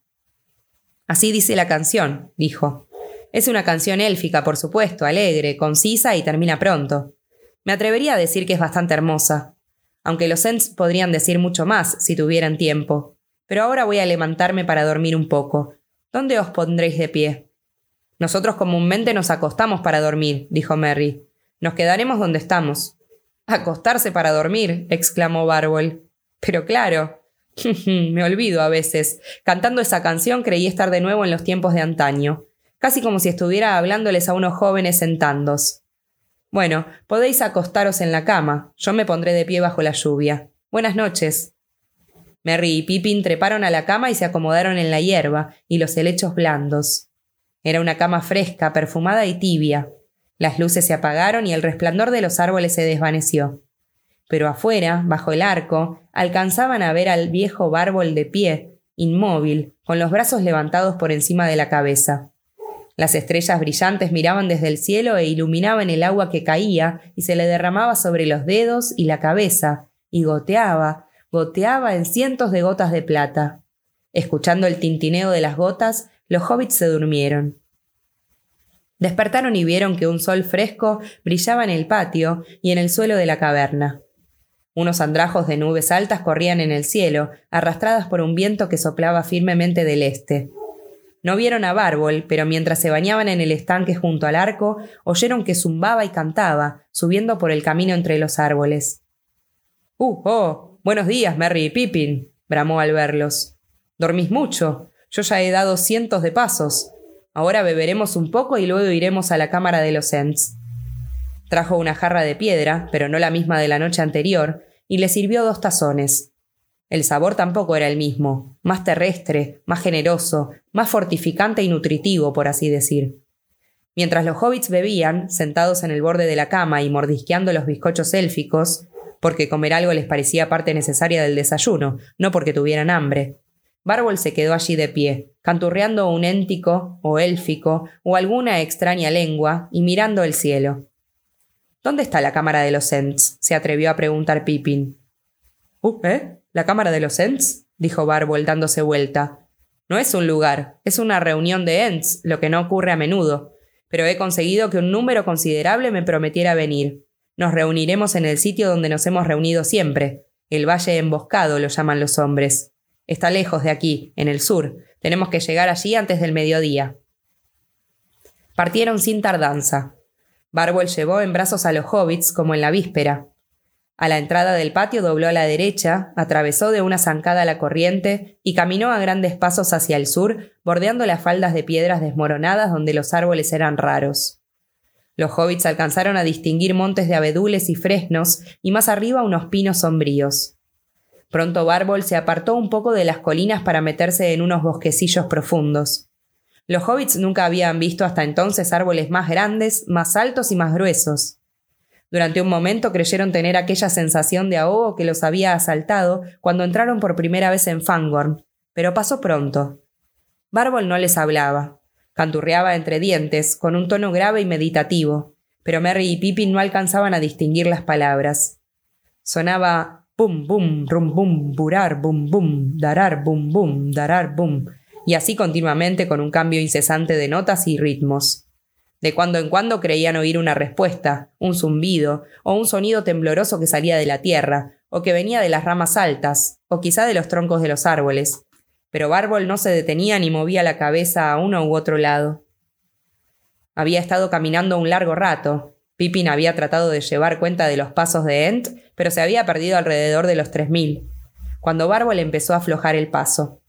[SPEAKER 1] Así dice la canción, dijo. Es una canción élfica, por supuesto, alegre, concisa y termina pronto. Me atrevería a decir que es bastante hermosa aunque los Ents podrían decir mucho más si tuvieran tiempo. Pero ahora voy a levantarme para dormir un poco. ¿Dónde os pondréis de pie? Nosotros comúnmente nos acostamos para dormir, dijo Merry. Nos quedaremos donde estamos. Acostarse para dormir, exclamó Barbol. Pero claro. Me olvido a veces. Cantando esa canción creí estar de nuevo en los tiempos de antaño, casi como si estuviera hablándoles a unos jóvenes sentandos. Bueno, podéis acostaros en la cama. Yo me pondré de pie bajo la lluvia. Buenas noches. Merry y Pippin treparon a la cama y se acomodaron en la hierba y los helechos blandos. Era una cama fresca, perfumada y tibia. Las luces se apagaron y el resplandor de los árboles se desvaneció. Pero afuera, bajo el arco, alcanzaban a ver al viejo bárbol de pie, inmóvil, con los brazos levantados por encima de la cabeza. Las estrellas brillantes miraban desde el cielo e iluminaban el agua que caía y se le derramaba sobre los dedos y la cabeza, y goteaba, goteaba en cientos de gotas de plata. Escuchando el tintineo de las gotas, los hobbits se durmieron. Despertaron y vieron que un sol fresco brillaba en el patio y en el suelo de la caverna. Unos andrajos de nubes altas corrían en el cielo, arrastradas por un viento que soplaba firmemente del este. No vieron a Bárbol, pero mientras se bañaban en el estanque junto al arco, oyeron que zumbaba y cantaba, subiendo por el camino entre los árboles. ¡Uh, oh! Buenos días, Merry y Pippin, bramó al verlos. ¿Dormís mucho? Yo ya he dado cientos de pasos. Ahora beberemos un poco y luego iremos a la cámara de los Ents. Trajo una jarra de piedra, pero no la misma de la noche anterior, y le sirvió dos tazones. El sabor tampoco era el mismo, más terrestre, más generoso, más fortificante y nutritivo, por así decir. Mientras los hobbits bebían, sentados en el borde de la cama y mordisqueando los bizcochos élficos, porque comer algo les parecía parte necesaria del desayuno, no porque tuvieran hambre. Bárbol se quedó allí de pie, canturreando un éntico o élfico o alguna extraña lengua y mirando el cielo. ¿Dónde está la cámara de los Ents? se atrevió a preguntar Pippin. Uh, ¿eh? ¿La cámara de los Ents? dijo Bárbol dándose vuelta. No es un lugar, es una reunión de Ents, lo que no ocurre a menudo. Pero he conseguido que un número considerable me prometiera venir. Nos reuniremos en el sitio donde nos hemos reunido siempre. El Valle Emboscado lo llaman los hombres. Está lejos de aquí, en el sur. Tenemos que llegar allí antes del mediodía. Partieron sin tardanza. Barbol llevó en brazos a los hobbits como en la víspera. A la entrada del patio dobló a la derecha, atravesó de una zancada la corriente y caminó a grandes pasos hacia el sur, bordeando las faldas de piedras desmoronadas donde los árboles eran raros. Los hobbits alcanzaron a distinguir montes de abedules y fresnos y más arriba unos pinos sombríos. Pronto Bárbol se apartó un poco de las colinas para meterse en unos bosquecillos profundos. Los hobbits nunca habían visto hasta entonces árboles más grandes, más altos y más gruesos. Durante un momento creyeron tener aquella sensación de ahogo que los había asaltado cuando entraron por primera vez en Fangorn, pero pasó pronto. Bárbol no les hablaba. Canturreaba entre dientes, con un tono grave y meditativo, pero Merry y Pippin no alcanzaban a distinguir las palabras. Sonaba bum bum, rum bum, burar bum bum, darar bum bum, darar bum, y así continuamente con un cambio incesante de notas y ritmos. De cuando en cuando creían oír una respuesta, un zumbido, o un sonido tembloroso que salía de la tierra, o que venía de las ramas altas, o quizá de los troncos de los árboles. Pero Bárbol no se detenía ni movía la cabeza a uno u otro lado. Había estado caminando un largo rato. Pippin había tratado de llevar cuenta de los pasos de Ent, pero se había perdido alrededor de los tres mil. Cuando Bárbol empezó a aflojar el paso.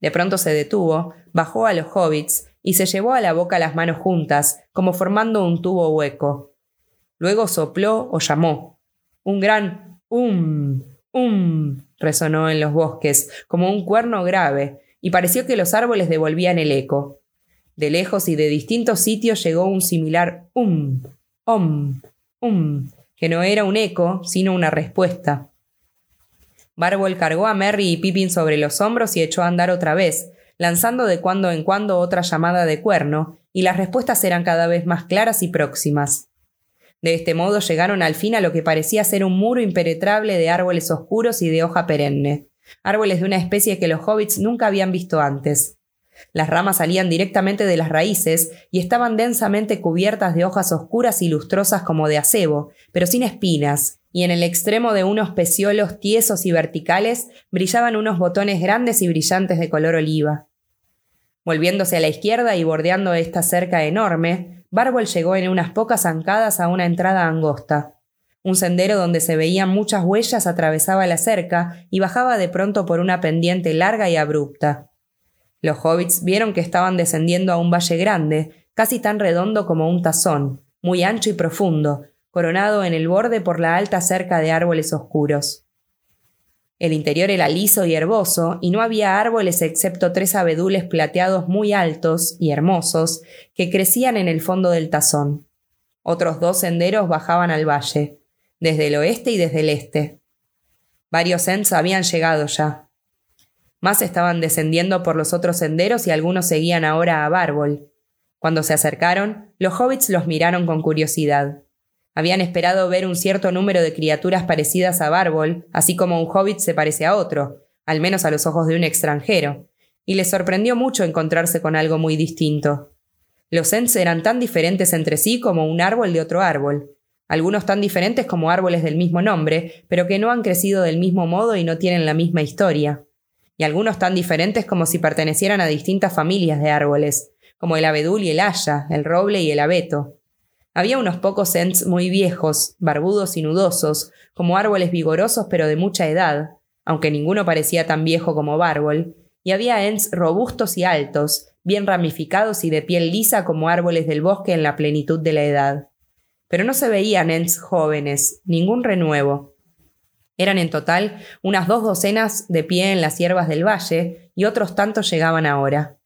[SPEAKER 1] De pronto se detuvo, bajó a los hobbits y se llevó a la boca las manos juntas, como formando un tubo hueco. Luego sopló o llamó. Un gran um, um resonó en los bosques, como un cuerno grave, y pareció que los árboles devolvían el eco. De lejos y de distintos sitios llegó un similar um, om, um, que no era un eco, sino una respuesta. Barbol cargó a Merry y Pippin sobre los hombros y echó a andar otra vez, lanzando de cuando en cuando otra llamada de cuerno, y las respuestas eran cada vez más claras y próximas. De este modo llegaron al fin a lo que parecía ser un muro impenetrable de árboles oscuros y de hoja perenne, árboles de una especie que los hobbits nunca habían visto antes. Las ramas salían directamente de las raíces y estaban densamente cubiertas de hojas oscuras y lustrosas como de acebo, pero sin espinas, y en el extremo de unos peciolos tiesos y verticales brillaban unos botones grandes y brillantes de color oliva. Volviéndose a la izquierda y bordeando esta cerca enorme, Barbol llegó en unas pocas zancadas a una entrada angosta. Un sendero donde se veían muchas huellas atravesaba la cerca y bajaba de pronto por una pendiente larga y abrupta. Los hobbits vieron que estaban descendiendo a un valle grande, casi tan redondo como un tazón, muy ancho y profundo, coronado en el borde por la alta cerca de árboles oscuros. El interior era liso y herboso, y no había árboles excepto tres abedules plateados muy altos y hermosos que crecían en el fondo del tazón. Otros dos senderos bajaban al valle, desde el oeste y desde el este. Varios Ents habían llegado ya. Más estaban descendiendo por los otros senderos y algunos seguían ahora a Bárbol. Cuando se acercaron, los hobbits los miraron con curiosidad. Habían esperado ver un cierto número de criaturas parecidas a Bárbol, así como un hobbit se parece a otro, al menos a los ojos de un extranjero, y les sorprendió mucho encontrarse con algo muy distinto. Los Ents eran tan diferentes entre sí como un árbol de otro árbol, algunos tan diferentes como árboles del mismo nombre, pero que no han crecido del mismo modo y no tienen la misma historia, y algunos tan diferentes como si pertenecieran a distintas familias de árboles, como el abedul y el haya, el roble y el abeto, había unos pocos Ents muy viejos, barbudos y nudosos, como árboles vigorosos pero de mucha edad, aunque ninguno parecía tan viejo como Bárbol, y había Ents robustos y altos, bien ramificados y de piel lisa como árboles del bosque en la plenitud de la edad. Pero no se veían Ents jóvenes, ningún renuevo. Eran en total unas dos docenas de pie en las hierbas del valle, y otros tantos llegaban ahora.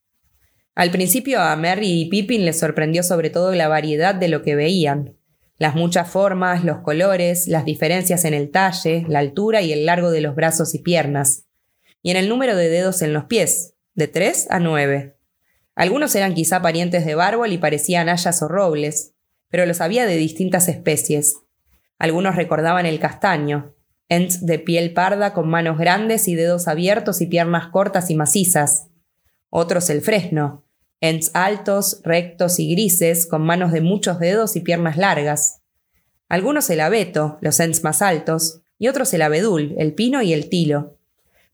[SPEAKER 1] Al principio a Merry y Pippin les sorprendió sobre todo la variedad de lo que veían. las muchas formas, los colores, las diferencias en el talle, la altura y el largo de los brazos y piernas, y en el número de dedos en los pies, de tres a nueve. Algunos eran quizá parientes de bárbol y parecían hayas o robles, pero los había de distintas especies. Algunos recordaban el castaño, ents de piel parda con manos grandes y dedos abiertos y piernas cortas y macizas. Otros el fresno, ents altos, rectos y grises, con manos de muchos dedos y piernas largas. Algunos el abeto, los ents más altos, y otros el abedul, el pino y el tilo.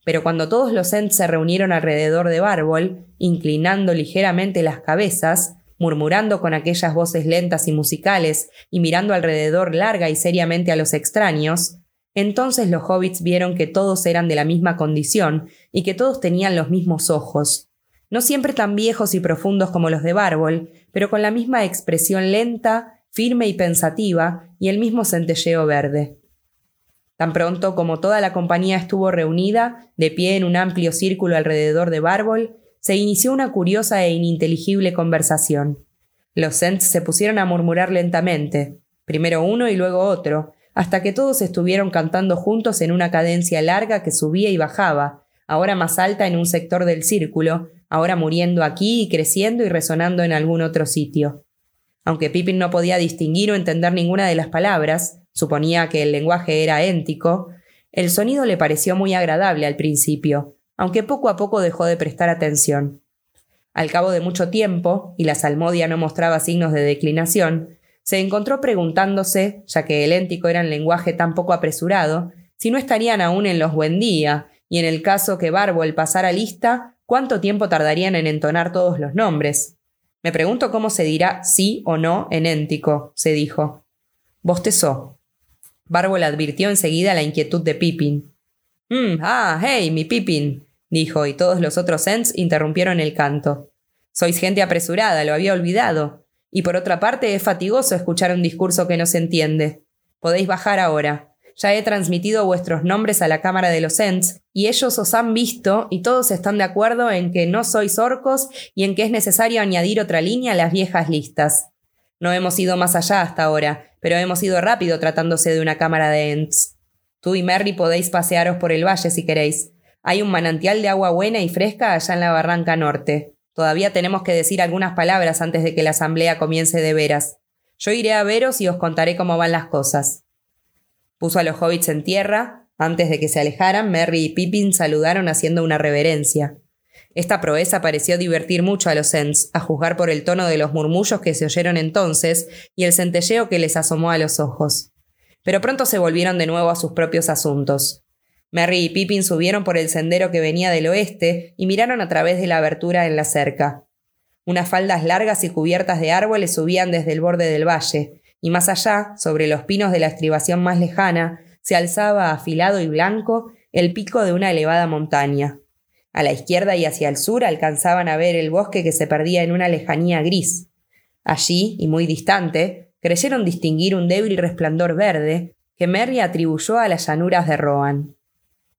[SPEAKER 1] Pero cuando todos los ents se reunieron alrededor de Bárbol, inclinando ligeramente las cabezas, murmurando con aquellas voces lentas y musicales, y mirando alrededor larga y seriamente a los extraños, entonces los hobbits vieron que todos eran de la misma condición y que todos tenían los mismos ojos, no siempre tan viejos y profundos como los de Bárbol, pero con la misma expresión lenta, firme y pensativa, y el mismo centelleo verde. Tan pronto como toda la compañía estuvo reunida, de pie en un amplio círculo alrededor de Bárbol, se inició una curiosa e ininteligible conversación. Los Ents se pusieron a murmurar lentamente, primero uno y luego otro, hasta que todos estuvieron cantando juntos en una cadencia larga que subía y bajaba, ahora más alta en un sector del círculo, ahora muriendo aquí y creciendo y resonando en algún otro sitio. Aunque Pippin no podía distinguir o entender ninguna de las palabras, suponía que el lenguaje era éntico, el sonido le pareció muy agradable al principio, aunque poco a poco dejó de prestar atención. Al cabo de mucho tiempo, y la salmodia no mostraba signos de declinación, se encontró preguntándose, ya que el éntico era un lenguaje tan poco apresurado, si no estarían aún en los buen día, y en el caso que Barbol pasara lista, ¿Cuánto tiempo tardarían en entonar todos los nombres? Me pregunto cómo se dirá sí o no en éntico, se dijo. Bostezó. Bárbol advirtió enseguida la inquietud de Pippin. Mm, ah, hey, mi Pippin, dijo, y todos los otros Ents interrumpieron el canto. Sois gente apresurada, lo había olvidado. Y por otra parte es fatigoso escuchar un discurso que no se entiende. Podéis bajar ahora. Ya he transmitido vuestros nombres a la Cámara de los Ents, y ellos os han visto, y todos están de acuerdo en que no sois orcos y en que es necesario añadir otra línea a las viejas listas. No hemos ido más allá hasta ahora, pero hemos ido rápido tratándose de una Cámara de Ents. Tú y Merry podéis pasearos por el valle si queréis. Hay un manantial de agua buena y fresca allá en la barranca norte. Todavía tenemos que decir algunas palabras antes de que la asamblea comience de veras. Yo iré a veros y os contaré cómo van las cosas. Puso a los hobbits en tierra. Antes de que se alejaran, Merry y Pippin saludaron haciendo una reverencia. Esta proeza pareció divertir mucho a los Ents, a juzgar por el tono de los murmullos que se oyeron entonces y el centelleo que les asomó a los ojos. Pero pronto se volvieron de nuevo a sus propios asuntos. Merry y Pippin subieron por el sendero que venía del oeste y miraron a través de la abertura en la cerca. Unas faldas largas y cubiertas de árboles subían desde el borde del valle, y más allá, sobre los pinos de la estribación más lejana, se alzaba afilado y blanco el pico de una elevada montaña. A la izquierda y hacia el sur alcanzaban a ver el bosque que se perdía en una lejanía gris. Allí, y muy distante, creyeron distinguir un débil resplandor verde que Merry atribuyó a las llanuras de Rohan.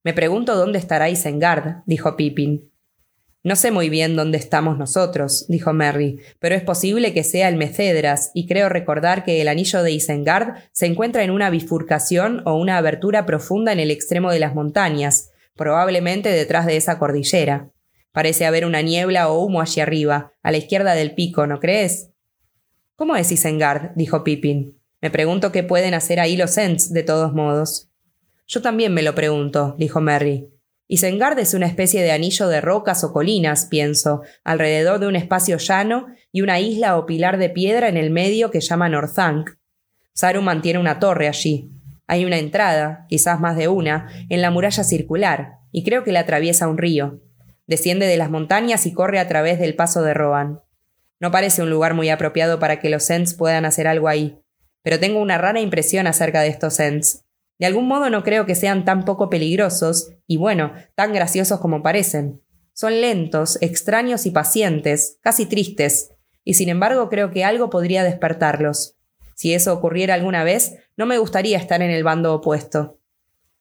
[SPEAKER 1] Me pregunto dónde estará Isengard, dijo Pippin. No sé muy bien dónde estamos nosotros, dijo Merry, pero es posible que sea el Mecedras, y creo recordar que el anillo de Isengard se encuentra en una bifurcación o una abertura profunda en el extremo de las montañas, probablemente detrás de esa cordillera. Parece haber una niebla o humo allí arriba, a la izquierda del pico, ¿no crees? ¿Cómo es Isengard? dijo Pippin. Me pregunto qué pueden hacer ahí los Ents, de todos modos. Yo también me lo pregunto, dijo Merry. Isengard es una especie de anillo de rocas o colinas, pienso, alrededor de un espacio llano y una isla o pilar de piedra en el medio que llaman Orthanc. Saruman mantiene una torre allí. Hay una entrada, quizás más de una, en la muralla circular, y creo que la atraviesa un río. Desciende de las montañas y corre a través del paso de Rohan. No parece un lugar muy apropiado para que los Ents puedan hacer algo ahí, pero tengo una rara impresión acerca de estos Ents. De algún modo no creo que sean tan poco peligrosos y bueno, tan graciosos como parecen. Son lentos, extraños y pacientes, casi tristes, y sin embargo creo que algo podría despertarlos. Si eso ocurriera alguna vez, no me gustaría estar en el bando opuesto.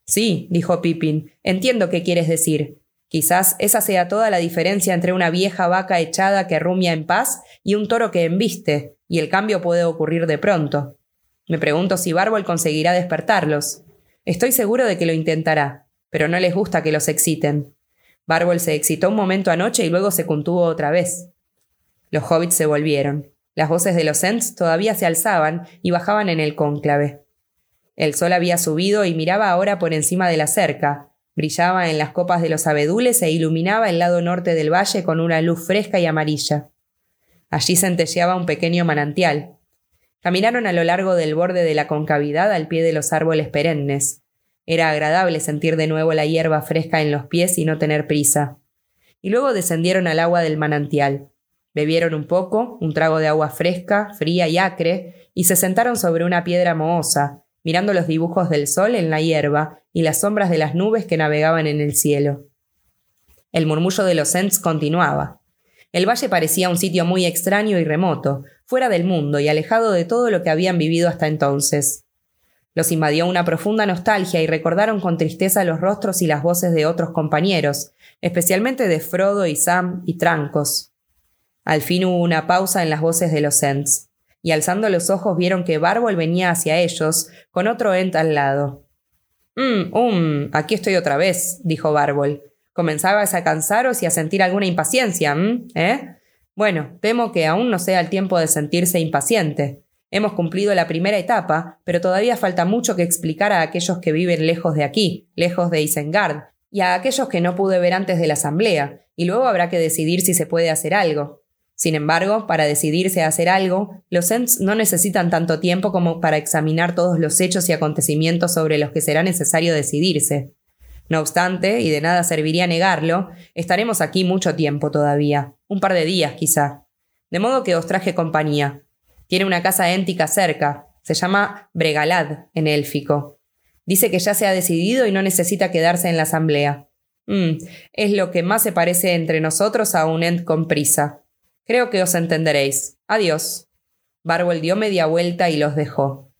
[SPEAKER 1] Sí, dijo Pippin, entiendo qué quieres decir. Quizás esa sea toda la diferencia entre una vieja vaca echada que rumia en paz y un toro que embiste, y el cambio puede ocurrir de pronto. Me pregunto si Bárbol conseguirá despertarlos. Estoy seguro de que lo intentará, pero no les gusta que los exciten. Bárbol se excitó un momento anoche y luego se contuvo otra vez. Los hobbits se volvieron. Las voces de los Ents todavía se alzaban y bajaban en el cónclave. El sol había subido y miraba ahora por encima de la cerca, brillaba en las copas de los abedules e iluminaba el lado norte del valle con una luz fresca y amarilla. Allí centelleaba un pequeño manantial. Caminaron a lo largo del borde de la concavidad al pie de los árboles perennes. Era agradable sentir de nuevo la hierba fresca en los pies y no tener prisa. Y luego descendieron al agua del manantial. Bebieron un poco, un trago de agua fresca, fría y acre, y se sentaron sobre una piedra mohosa, mirando los dibujos del sol en la hierba y las sombras de las nubes que navegaban en el cielo. El murmullo de los Ents continuaba. El valle parecía un sitio muy extraño y remoto, fuera del mundo y alejado de todo lo que habían vivido hasta entonces. Los invadió una profunda nostalgia y recordaron con tristeza los rostros y las voces de otros compañeros, especialmente de Frodo y Sam y Trancos. Al fin hubo una pausa en las voces de los Ents, y alzando los ojos vieron que Bárbol venía hacia ellos, con otro Ent al lado. Mmm, um, aquí estoy otra vez, dijo Bárbol. ¿Comenzabas a cansaros y a sentir alguna impaciencia, ¿eh? Bueno, temo que aún no sea el tiempo de sentirse impaciente. Hemos cumplido la primera etapa, pero todavía falta mucho que explicar a aquellos que viven lejos de aquí, lejos de Isengard, y a aquellos que no pude ver antes de la asamblea, y luego habrá que decidir si se puede hacer algo. Sin embargo, para decidirse a hacer algo, los Ents no necesitan tanto tiempo como para examinar todos los hechos y acontecimientos sobre los que será necesario decidirse. No obstante, y de nada serviría negarlo, estaremos aquí mucho tiempo todavía, un par de días quizá. De modo que os traje compañía. Tiene una casa éntica cerca, se llama Bregalad en élfico. Dice que ya se ha decidido y no necesita quedarse en la asamblea. Mm, es lo que más se parece entre nosotros a un Ent con prisa. Creo que os entenderéis. Adiós. Barbol dio media vuelta y los dejó.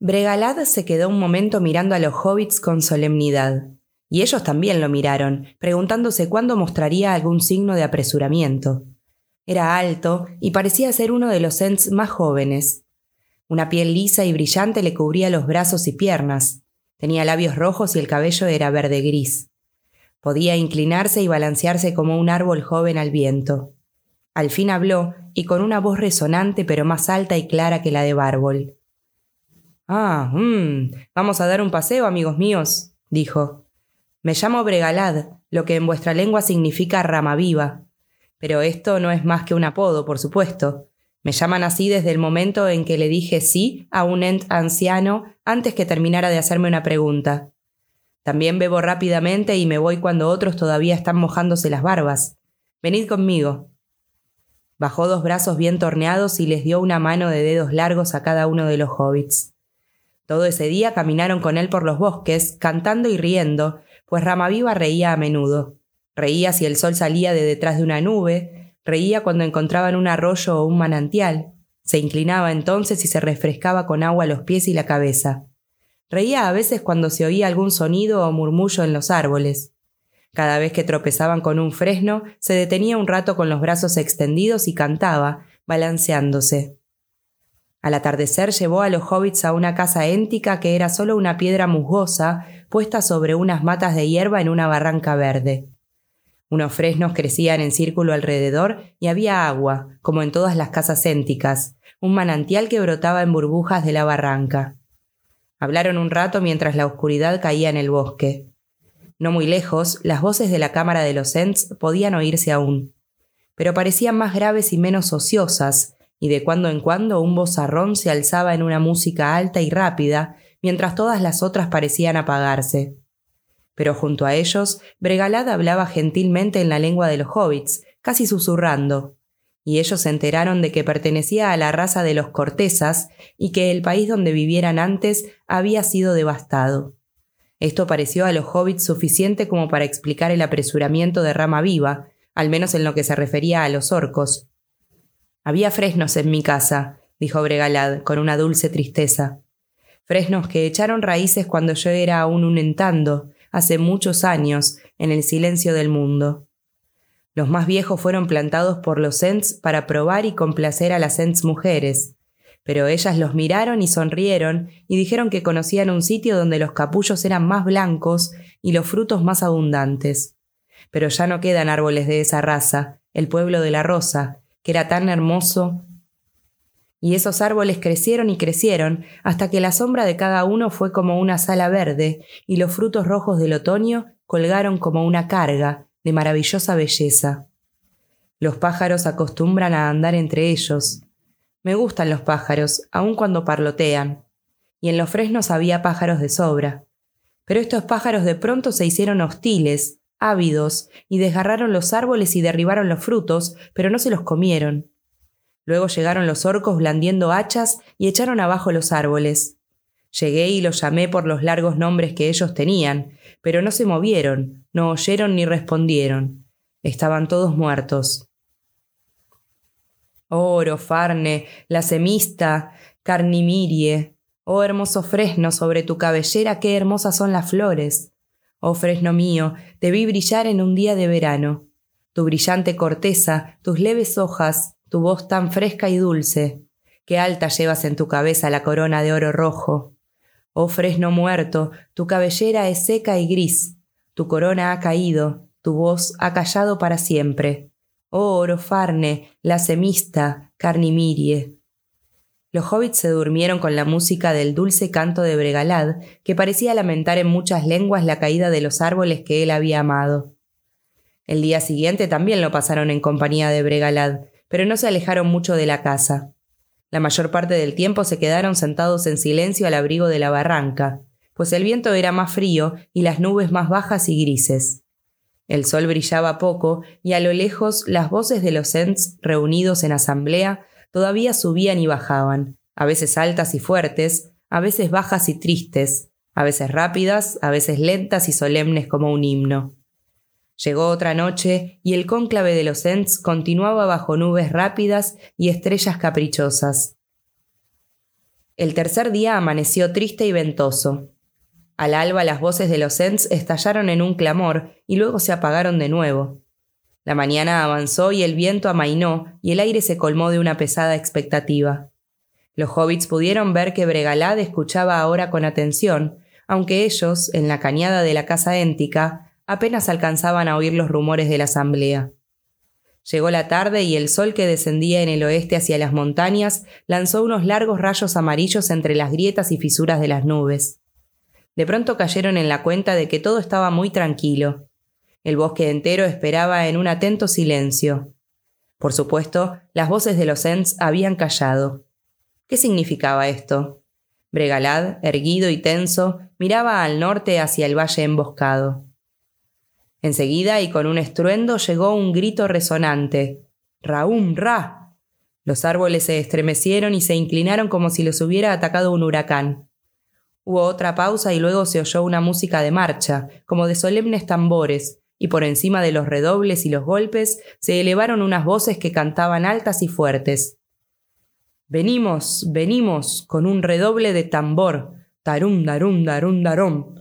[SPEAKER 1] Bregalad se quedó un momento mirando a los hobbits con solemnidad, y ellos también lo miraron, preguntándose cuándo mostraría algún signo de apresuramiento. Era alto y parecía ser uno de los Ents más jóvenes. Una piel lisa y brillante le cubría los brazos y piernas. Tenía labios rojos y el cabello era verde gris. Podía inclinarse y balancearse como un árbol joven al viento. Al fin habló, y con una voz resonante pero más alta y clara que la de Bárbol. Ah, mmm, vamos a dar un paseo, amigos míos, dijo. Me llamo Bregalad, lo que en vuestra lengua significa rama viva. Pero esto no es más que un apodo, por supuesto. Me llaman así desde el momento en que le dije sí a un ent anciano antes que terminara de hacerme una pregunta. También bebo rápidamente y me voy cuando otros todavía están mojándose las barbas. Venid conmigo. Bajó dos brazos bien torneados y les dio una mano de dedos largos a cada uno de los hobbits. Todo ese día caminaron con él por los bosques, cantando y riendo, pues Ramaviva reía a menudo. Reía si el sol salía de detrás de una nube, reía cuando encontraban un arroyo o un manantial, se inclinaba entonces y se refrescaba con agua los pies y la cabeza. Reía a veces cuando se oía algún sonido o murmullo en los árboles. Cada vez que tropezaban con un fresno, se detenía un rato con los brazos extendidos y cantaba, balanceándose. Al atardecer llevó a los hobbits a una casa éntica que era solo una piedra musgosa puesta sobre unas matas de hierba en una barranca verde. Unos fresnos crecían en círculo alrededor y había agua, como en todas las casas énticas, un manantial que brotaba en burbujas de la barranca. Hablaron un rato mientras la oscuridad caía en el bosque. No muy lejos, las voces de la cámara de los Ents podían oírse aún, pero parecían más graves y menos ociosas, y de cuando en cuando un vozarrón se alzaba en una música alta y rápida, mientras todas las otras parecían apagarse. Pero junto a ellos, Bregalad hablaba gentilmente en la lengua de los hobbits, casi susurrando, y ellos se enteraron de que pertenecía a la raza de los cortesas y que el país donde vivieran antes había sido devastado. Esto pareció a los hobbits suficiente como para explicar el apresuramiento de Rama Viva, al menos en lo que se refería a los orcos, había fresnos en mi casa, dijo Bregalad, con una dulce tristeza. Fresnos que echaron raíces cuando yo era aún un entando, hace muchos años, en el silencio del mundo. Los más viejos fueron plantados por los Ents para probar y complacer a las Ents mujeres, Pero ellas los miraron y sonrieron y dijeron que conocían un sitio donde los capullos eran más blancos y los frutos más abundantes. Pero ya no quedan árboles de esa raza, el pueblo de la rosa, que era tan hermoso. Y esos árboles crecieron y crecieron hasta que la sombra de cada uno fue como una sala verde y los frutos rojos del otoño colgaron como una carga de maravillosa belleza. Los pájaros acostumbran a andar entre ellos, me gustan los pájaros, aun cuando parlotean. Y en los fresnos había pájaros de sobra. Pero estos pájaros de pronto se hicieron hostiles, ávidos, y desgarraron los árboles y derribaron los frutos, pero no se los comieron. Luego llegaron los orcos blandiendo hachas y echaron abajo los árboles. Llegué y los llamé por los largos nombres que ellos tenían, pero no se movieron, no oyeron ni respondieron. Estaban todos muertos. Oro, Farne, la semista, carnimirie. Oh hermoso fresno, sobre tu cabellera qué hermosas son las flores. Oh fresno mío, te vi brillar en un día de verano. Tu brillante corteza, tus leves hojas, tu voz tan fresca y dulce. Qué alta llevas en tu cabeza la corona de oro rojo. Oh fresno muerto, tu cabellera es seca y gris. Tu corona ha caído, tu voz ha callado para siempre. Oh Orofarne, la semista, Carnimirie. Los hobbits se durmieron con la música del dulce canto de Bregalad, que parecía lamentar en muchas lenguas la caída de los árboles que él había amado. El día siguiente también lo pasaron en compañía de Bregalad, pero no se alejaron mucho de la casa. La mayor parte del tiempo se quedaron sentados en silencio al abrigo de la barranca, pues el viento era más frío y las nubes más bajas y grises. El sol brillaba poco y a lo lejos las voces de los Ents reunidos en asamblea todavía subían y bajaban, a veces altas y fuertes, a veces bajas y tristes, a veces rápidas, a veces lentas y solemnes como un himno. Llegó otra noche y el cónclave de los Ents continuaba bajo nubes rápidas y estrellas caprichosas. El tercer día amaneció triste y ventoso. Al alba las voces de los Ents estallaron en un clamor y luego se apagaron de nuevo. La mañana avanzó y el viento amainó y el aire se colmó de una pesada expectativa. Los hobbits pudieron ver que Bregalad escuchaba ahora con atención, aunque ellos, en la cañada de la casa éntica, apenas alcanzaban a oír los rumores de la asamblea. Llegó la tarde y el sol que descendía en el oeste hacia las montañas lanzó unos largos rayos amarillos entre las grietas y fisuras de las nubes. De pronto cayeron en la cuenta de que todo estaba muy tranquilo. El bosque entero esperaba en un atento silencio. Por supuesto, las voces de los Ents habían callado. ¿Qué significaba esto? Bregalad, erguido y tenso, miraba al norte hacia el valle emboscado. Enseguida y con un estruendo llegó un grito resonante. Raúm, ra. Los árboles se estremecieron y se inclinaron como si los hubiera atacado un huracán. Hubo otra pausa y luego se oyó una música de marcha, como de solemnes tambores, y por encima de los redobles y los golpes se elevaron unas voces que cantaban altas y fuertes. Venimos, venimos, con un redoble de tambor. Tarum, darum, darum, darum.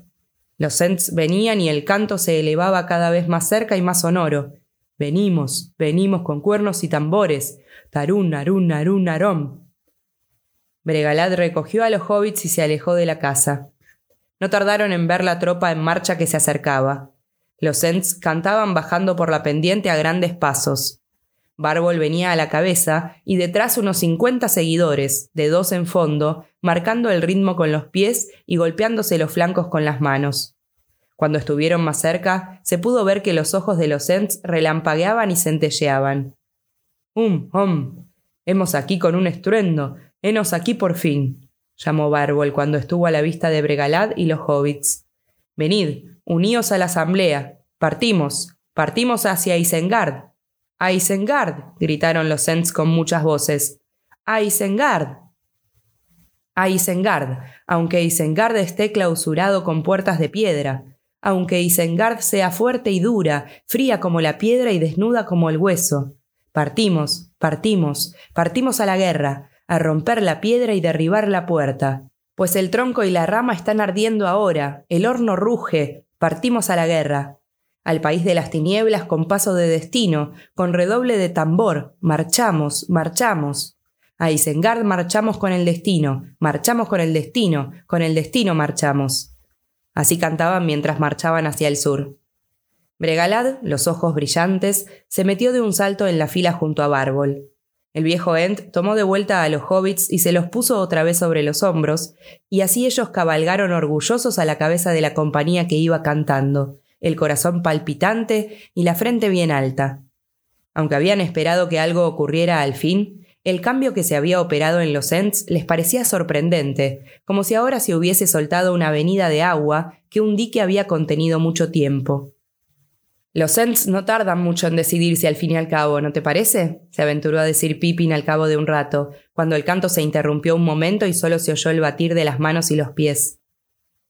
[SPEAKER 1] Los Ents venían y el canto se elevaba cada vez más cerca y más sonoro. Venimos, venimos con cuernos y tambores. Tarum, arum, arum, arum. Bregalad recogió a los hobbits y se alejó de la casa. No tardaron en ver la tropa en marcha que se acercaba. Los Ents cantaban bajando por la pendiente a grandes pasos. Bárbol venía a la cabeza y detrás unos cincuenta seguidores, de dos en fondo, marcando el ritmo con los pies y golpeándose los flancos con las manos. Cuando estuvieron más cerca, se pudo ver que los ojos de los Ents relampagueaban y centelleaban. ¡Um, hum! Hemos aquí con un estruendo, Henos aquí por fin, llamó Bárbol cuando estuvo a la vista de Bregalad y los hobbits. Venid, uníos a la asamblea. Partimos, partimos hacia Isengard. ¡A Isengard! gritaron los Ents con muchas voces. ¡A Isengard! A Isengard, aunque Isengard esté clausurado con puertas de piedra, aunque Isengard sea fuerte y dura, fría como la piedra y desnuda como el hueso. Partimos, partimos, partimos a la guerra, a romper la piedra y derribar la puerta. Pues el tronco y la rama están ardiendo ahora, el horno ruge, partimos a la guerra. Al país de las tinieblas con paso de destino, con redoble de tambor, marchamos, marchamos. A Isengard marchamos con el destino, marchamos con el destino, con el destino marchamos. Así cantaban mientras marchaban hacia el sur. Bregalad, los ojos brillantes, se metió de un salto en la fila junto a Bárbol. El viejo Ent tomó de vuelta a los hobbits y se los puso otra vez sobre los hombros, y así ellos cabalgaron orgullosos a la cabeza de la compañía que iba cantando, el corazón palpitante y la frente bien alta. Aunque habían esperado que algo ocurriera al fin, el cambio que se había operado en los Ents les parecía sorprendente, como si ahora se hubiese soltado una avenida de agua que un dique había contenido mucho tiempo. Los Ents no tardan mucho en decidirse al fin y al cabo, ¿no te parece? se aventuró a decir Pippin al cabo de un rato, cuando el canto se interrumpió un momento y solo se oyó el batir de las manos y los pies.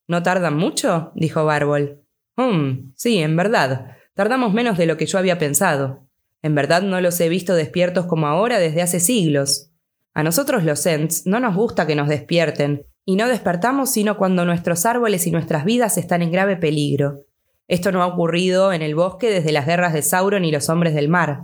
[SPEAKER 1] ¿No tardan mucho? dijo Bárbol. Hum, sí, en verdad. Tardamos menos de lo que yo había pensado. En verdad no los he visto despiertos como ahora desde hace siglos. A nosotros los Ents no nos gusta que nos despierten, y no despertamos sino cuando nuestros árboles y nuestras vidas están en grave peligro. Esto no ha ocurrido en el bosque desde las guerras de Sauron y los hombres del mar.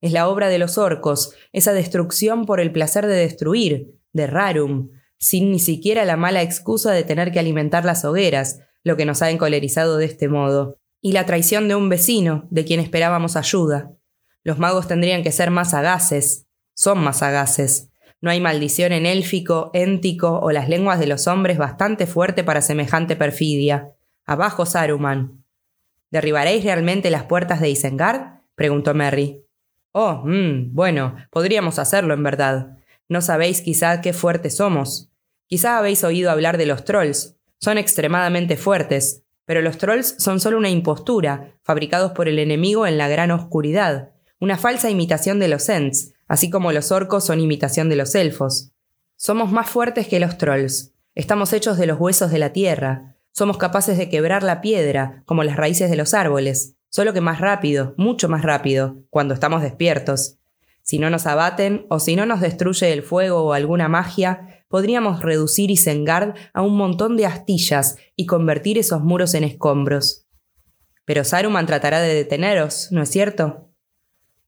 [SPEAKER 1] Es la obra de los orcos, esa destrucción por el placer de destruir, de rarum, sin ni siquiera la mala excusa de tener que alimentar las hogueras, lo que nos ha encolerizado de este modo, y la traición de un vecino, de quien esperábamos ayuda. Los magos tendrían que ser más sagaces. Son más sagaces. No hay maldición en élfico, éntico o las lenguas de los hombres bastante fuerte para semejante perfidia. Abajo, Saruman. ¿Derribaréis realmente las puertas de Isengard? preguntó Merry. Oh, mmm, bueno, podríamos hacerlo en verdad. No sabéis quizá qué fuertes somos. Quizá habéis oído hablar de los trolls. Son extremadamente fuertes, pero los trolls son solo una impostura, fabricados por el enemigo en la gran oscuridad una falsa imitación de los Ents, así como los orcos son imitación de los elfos. Somos más fuertes que los trolls. Estamos hechos de los huesos de la tierra. Somos capaces de quebrar la piedra, como las raíces de los árboles, solo que más rápido, mucho más rápido, cuando estamos despiertos. Si no nos abaten o si no nos destruye el fuego o alguna magia, podríamos reducir Isengard a un montón de astillas y convertir esos muros en escombros. Pero Saruman tratará de deteneros, ¿no es cierto?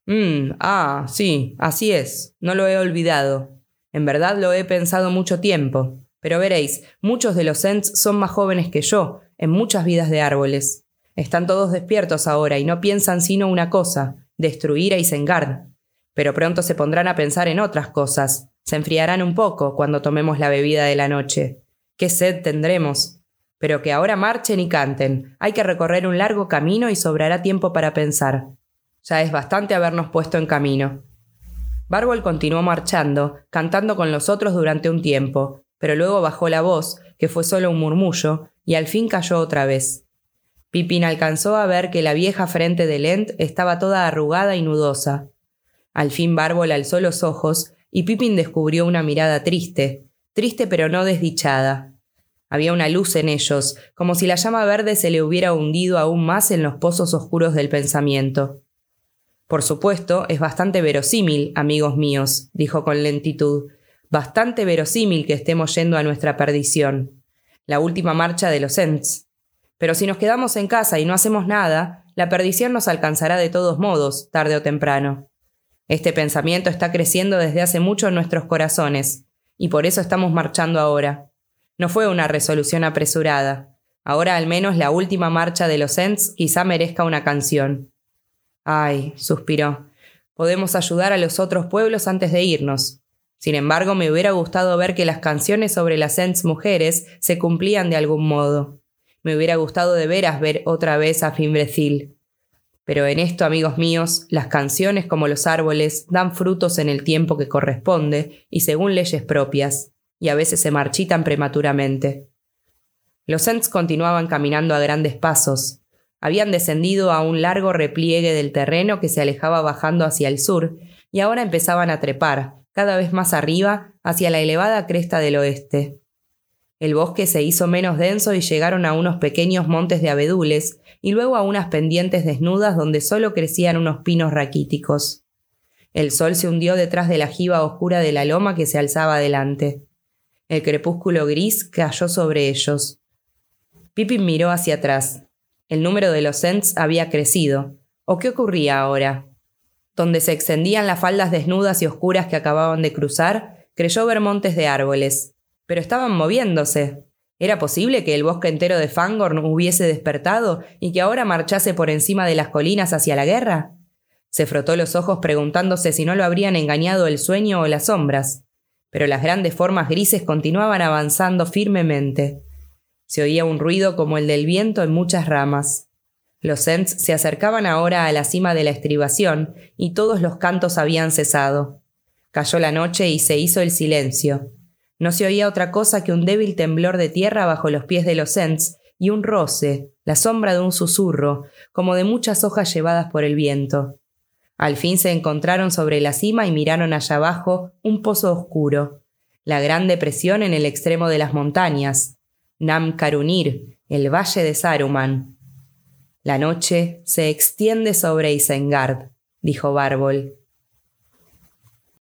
[SPEAKER 1] Mm, ah, sí, así es, no lo he olvidado. En verdad lo he pensado mucho tiempo. Pero veréis, muchos de los Ents son más jóvenes que yo, en muchas vidas de árboles. Están todos despiertos ahora y no piensan sino una cosa, destruir a Isengard. Pero pronto se pondrán a pensar en otras cosas. Se enfriarán un poco cuando tomemos la bebida de la noche. Qué sed tendremos. Pero que ahora marchen y canten. Hay que recorrer un largo camino y sobrará tiempo para pensar. Ya es bastante habernos puesto en camino. Bárbol continuó marchando, cantando con los otros durante un tiempo, pero luego bajó la voz, que fue solo un murmullo, y al fin cayó otra vez. Pipín alcanzó a ver que la vieja frente de Lent estaba toda arrugada y nudosa. Al fin Bárbol alzó los ojos y Pipín descubrió una mirada triste, triste pero no desdichada. Había una luz en ellos, como si la llama verde se le hubiera hundido aún más en los pozos oscuros del pensamiento. Por supuesto, es bastante verosímil, amigos míos, dijo con lentitud, bastante verosímil que estemos yendo a nuestra perdición. La última marcha de los Ents. Pero si nos quedamos en casa y no hacemos nada, la perdición nos alcanzará de todos modos, tarde o temprano. Este pensamiento está creciendo desde hace mucho en nuestros corazones, y por eso estamos marchando ahora. No fue una resolución apresurada. Ahora al menos la última marcha de los Ents quizá merezca una canción. Ay, suspiró. Podemos ayudar a los otros pueblos antes de irnos. Sin embargo, me hubiera gustado ver que las canciones sobre las Ents mujeres se cumplían de algún modo. Me hubiera gustado de veras ver otra vez a Fimbrecil. Pero en esto, amigos míos, las canciones como los árboles dan frutos en el tiempo que corresponde y según leyes propias, y a veces se marchitan prematuramente. Los Ents continuaban caminando a grandes pasos, habían descendido a un largo repliegue del terreno que se alejaba bajando hacia el sur, y ahora empezaban a trepar, cada vez más arriba, hacia la elevada cresta del oeste. El bosque se hizo menos denso y llegaron a unos pequeños montes de abedules, y luego a unas pendientes desnudas donde solo crecían unos pinos raquíticos. El sol se hundió detrás de la jiba oscura de la loma que se alzaba adelante. El crepúsculo gris cayó sobre ellos. Pippin miró hacia atrás. El número de los Ents había crecido. ¿O qué ocurría ahora? Donde se extendían las faldas desnudas y oscuras que acababan de cruzar, creyó ver montes de árboles. Pero estaban moviéndose. ¿Era posible que el bosque entero de Fangorn hubiese despertado y que ahora marchase por encima de las colinas hacia la guerra? Se frotó los ojos preguntándose si no lo habrían engañado el sueño o las sombras. Pero las grandes formas grises continuaban avanzando firmemente. Se oía un ruido como el del viento en muchas ramas. Los Ents se acercaban ahora a la cima de la estribación y todos los cantos habían cesado. Cayó la noche y se hizo el silencio. No se oía otra cosa que un débil temblor de tierra bajo los pies de los Ents y un roce, la sombra de un susurro, como de muchas hojas llevadas por el viento. Al fin se encontraron sobre la cima y miraron allá abajo un pozo oscuro, la gran depresión en el extremo de las montañas, Nam Karunir, el valle de Saruman. La noche se extiende sobre Isengard, dijo Bárbol.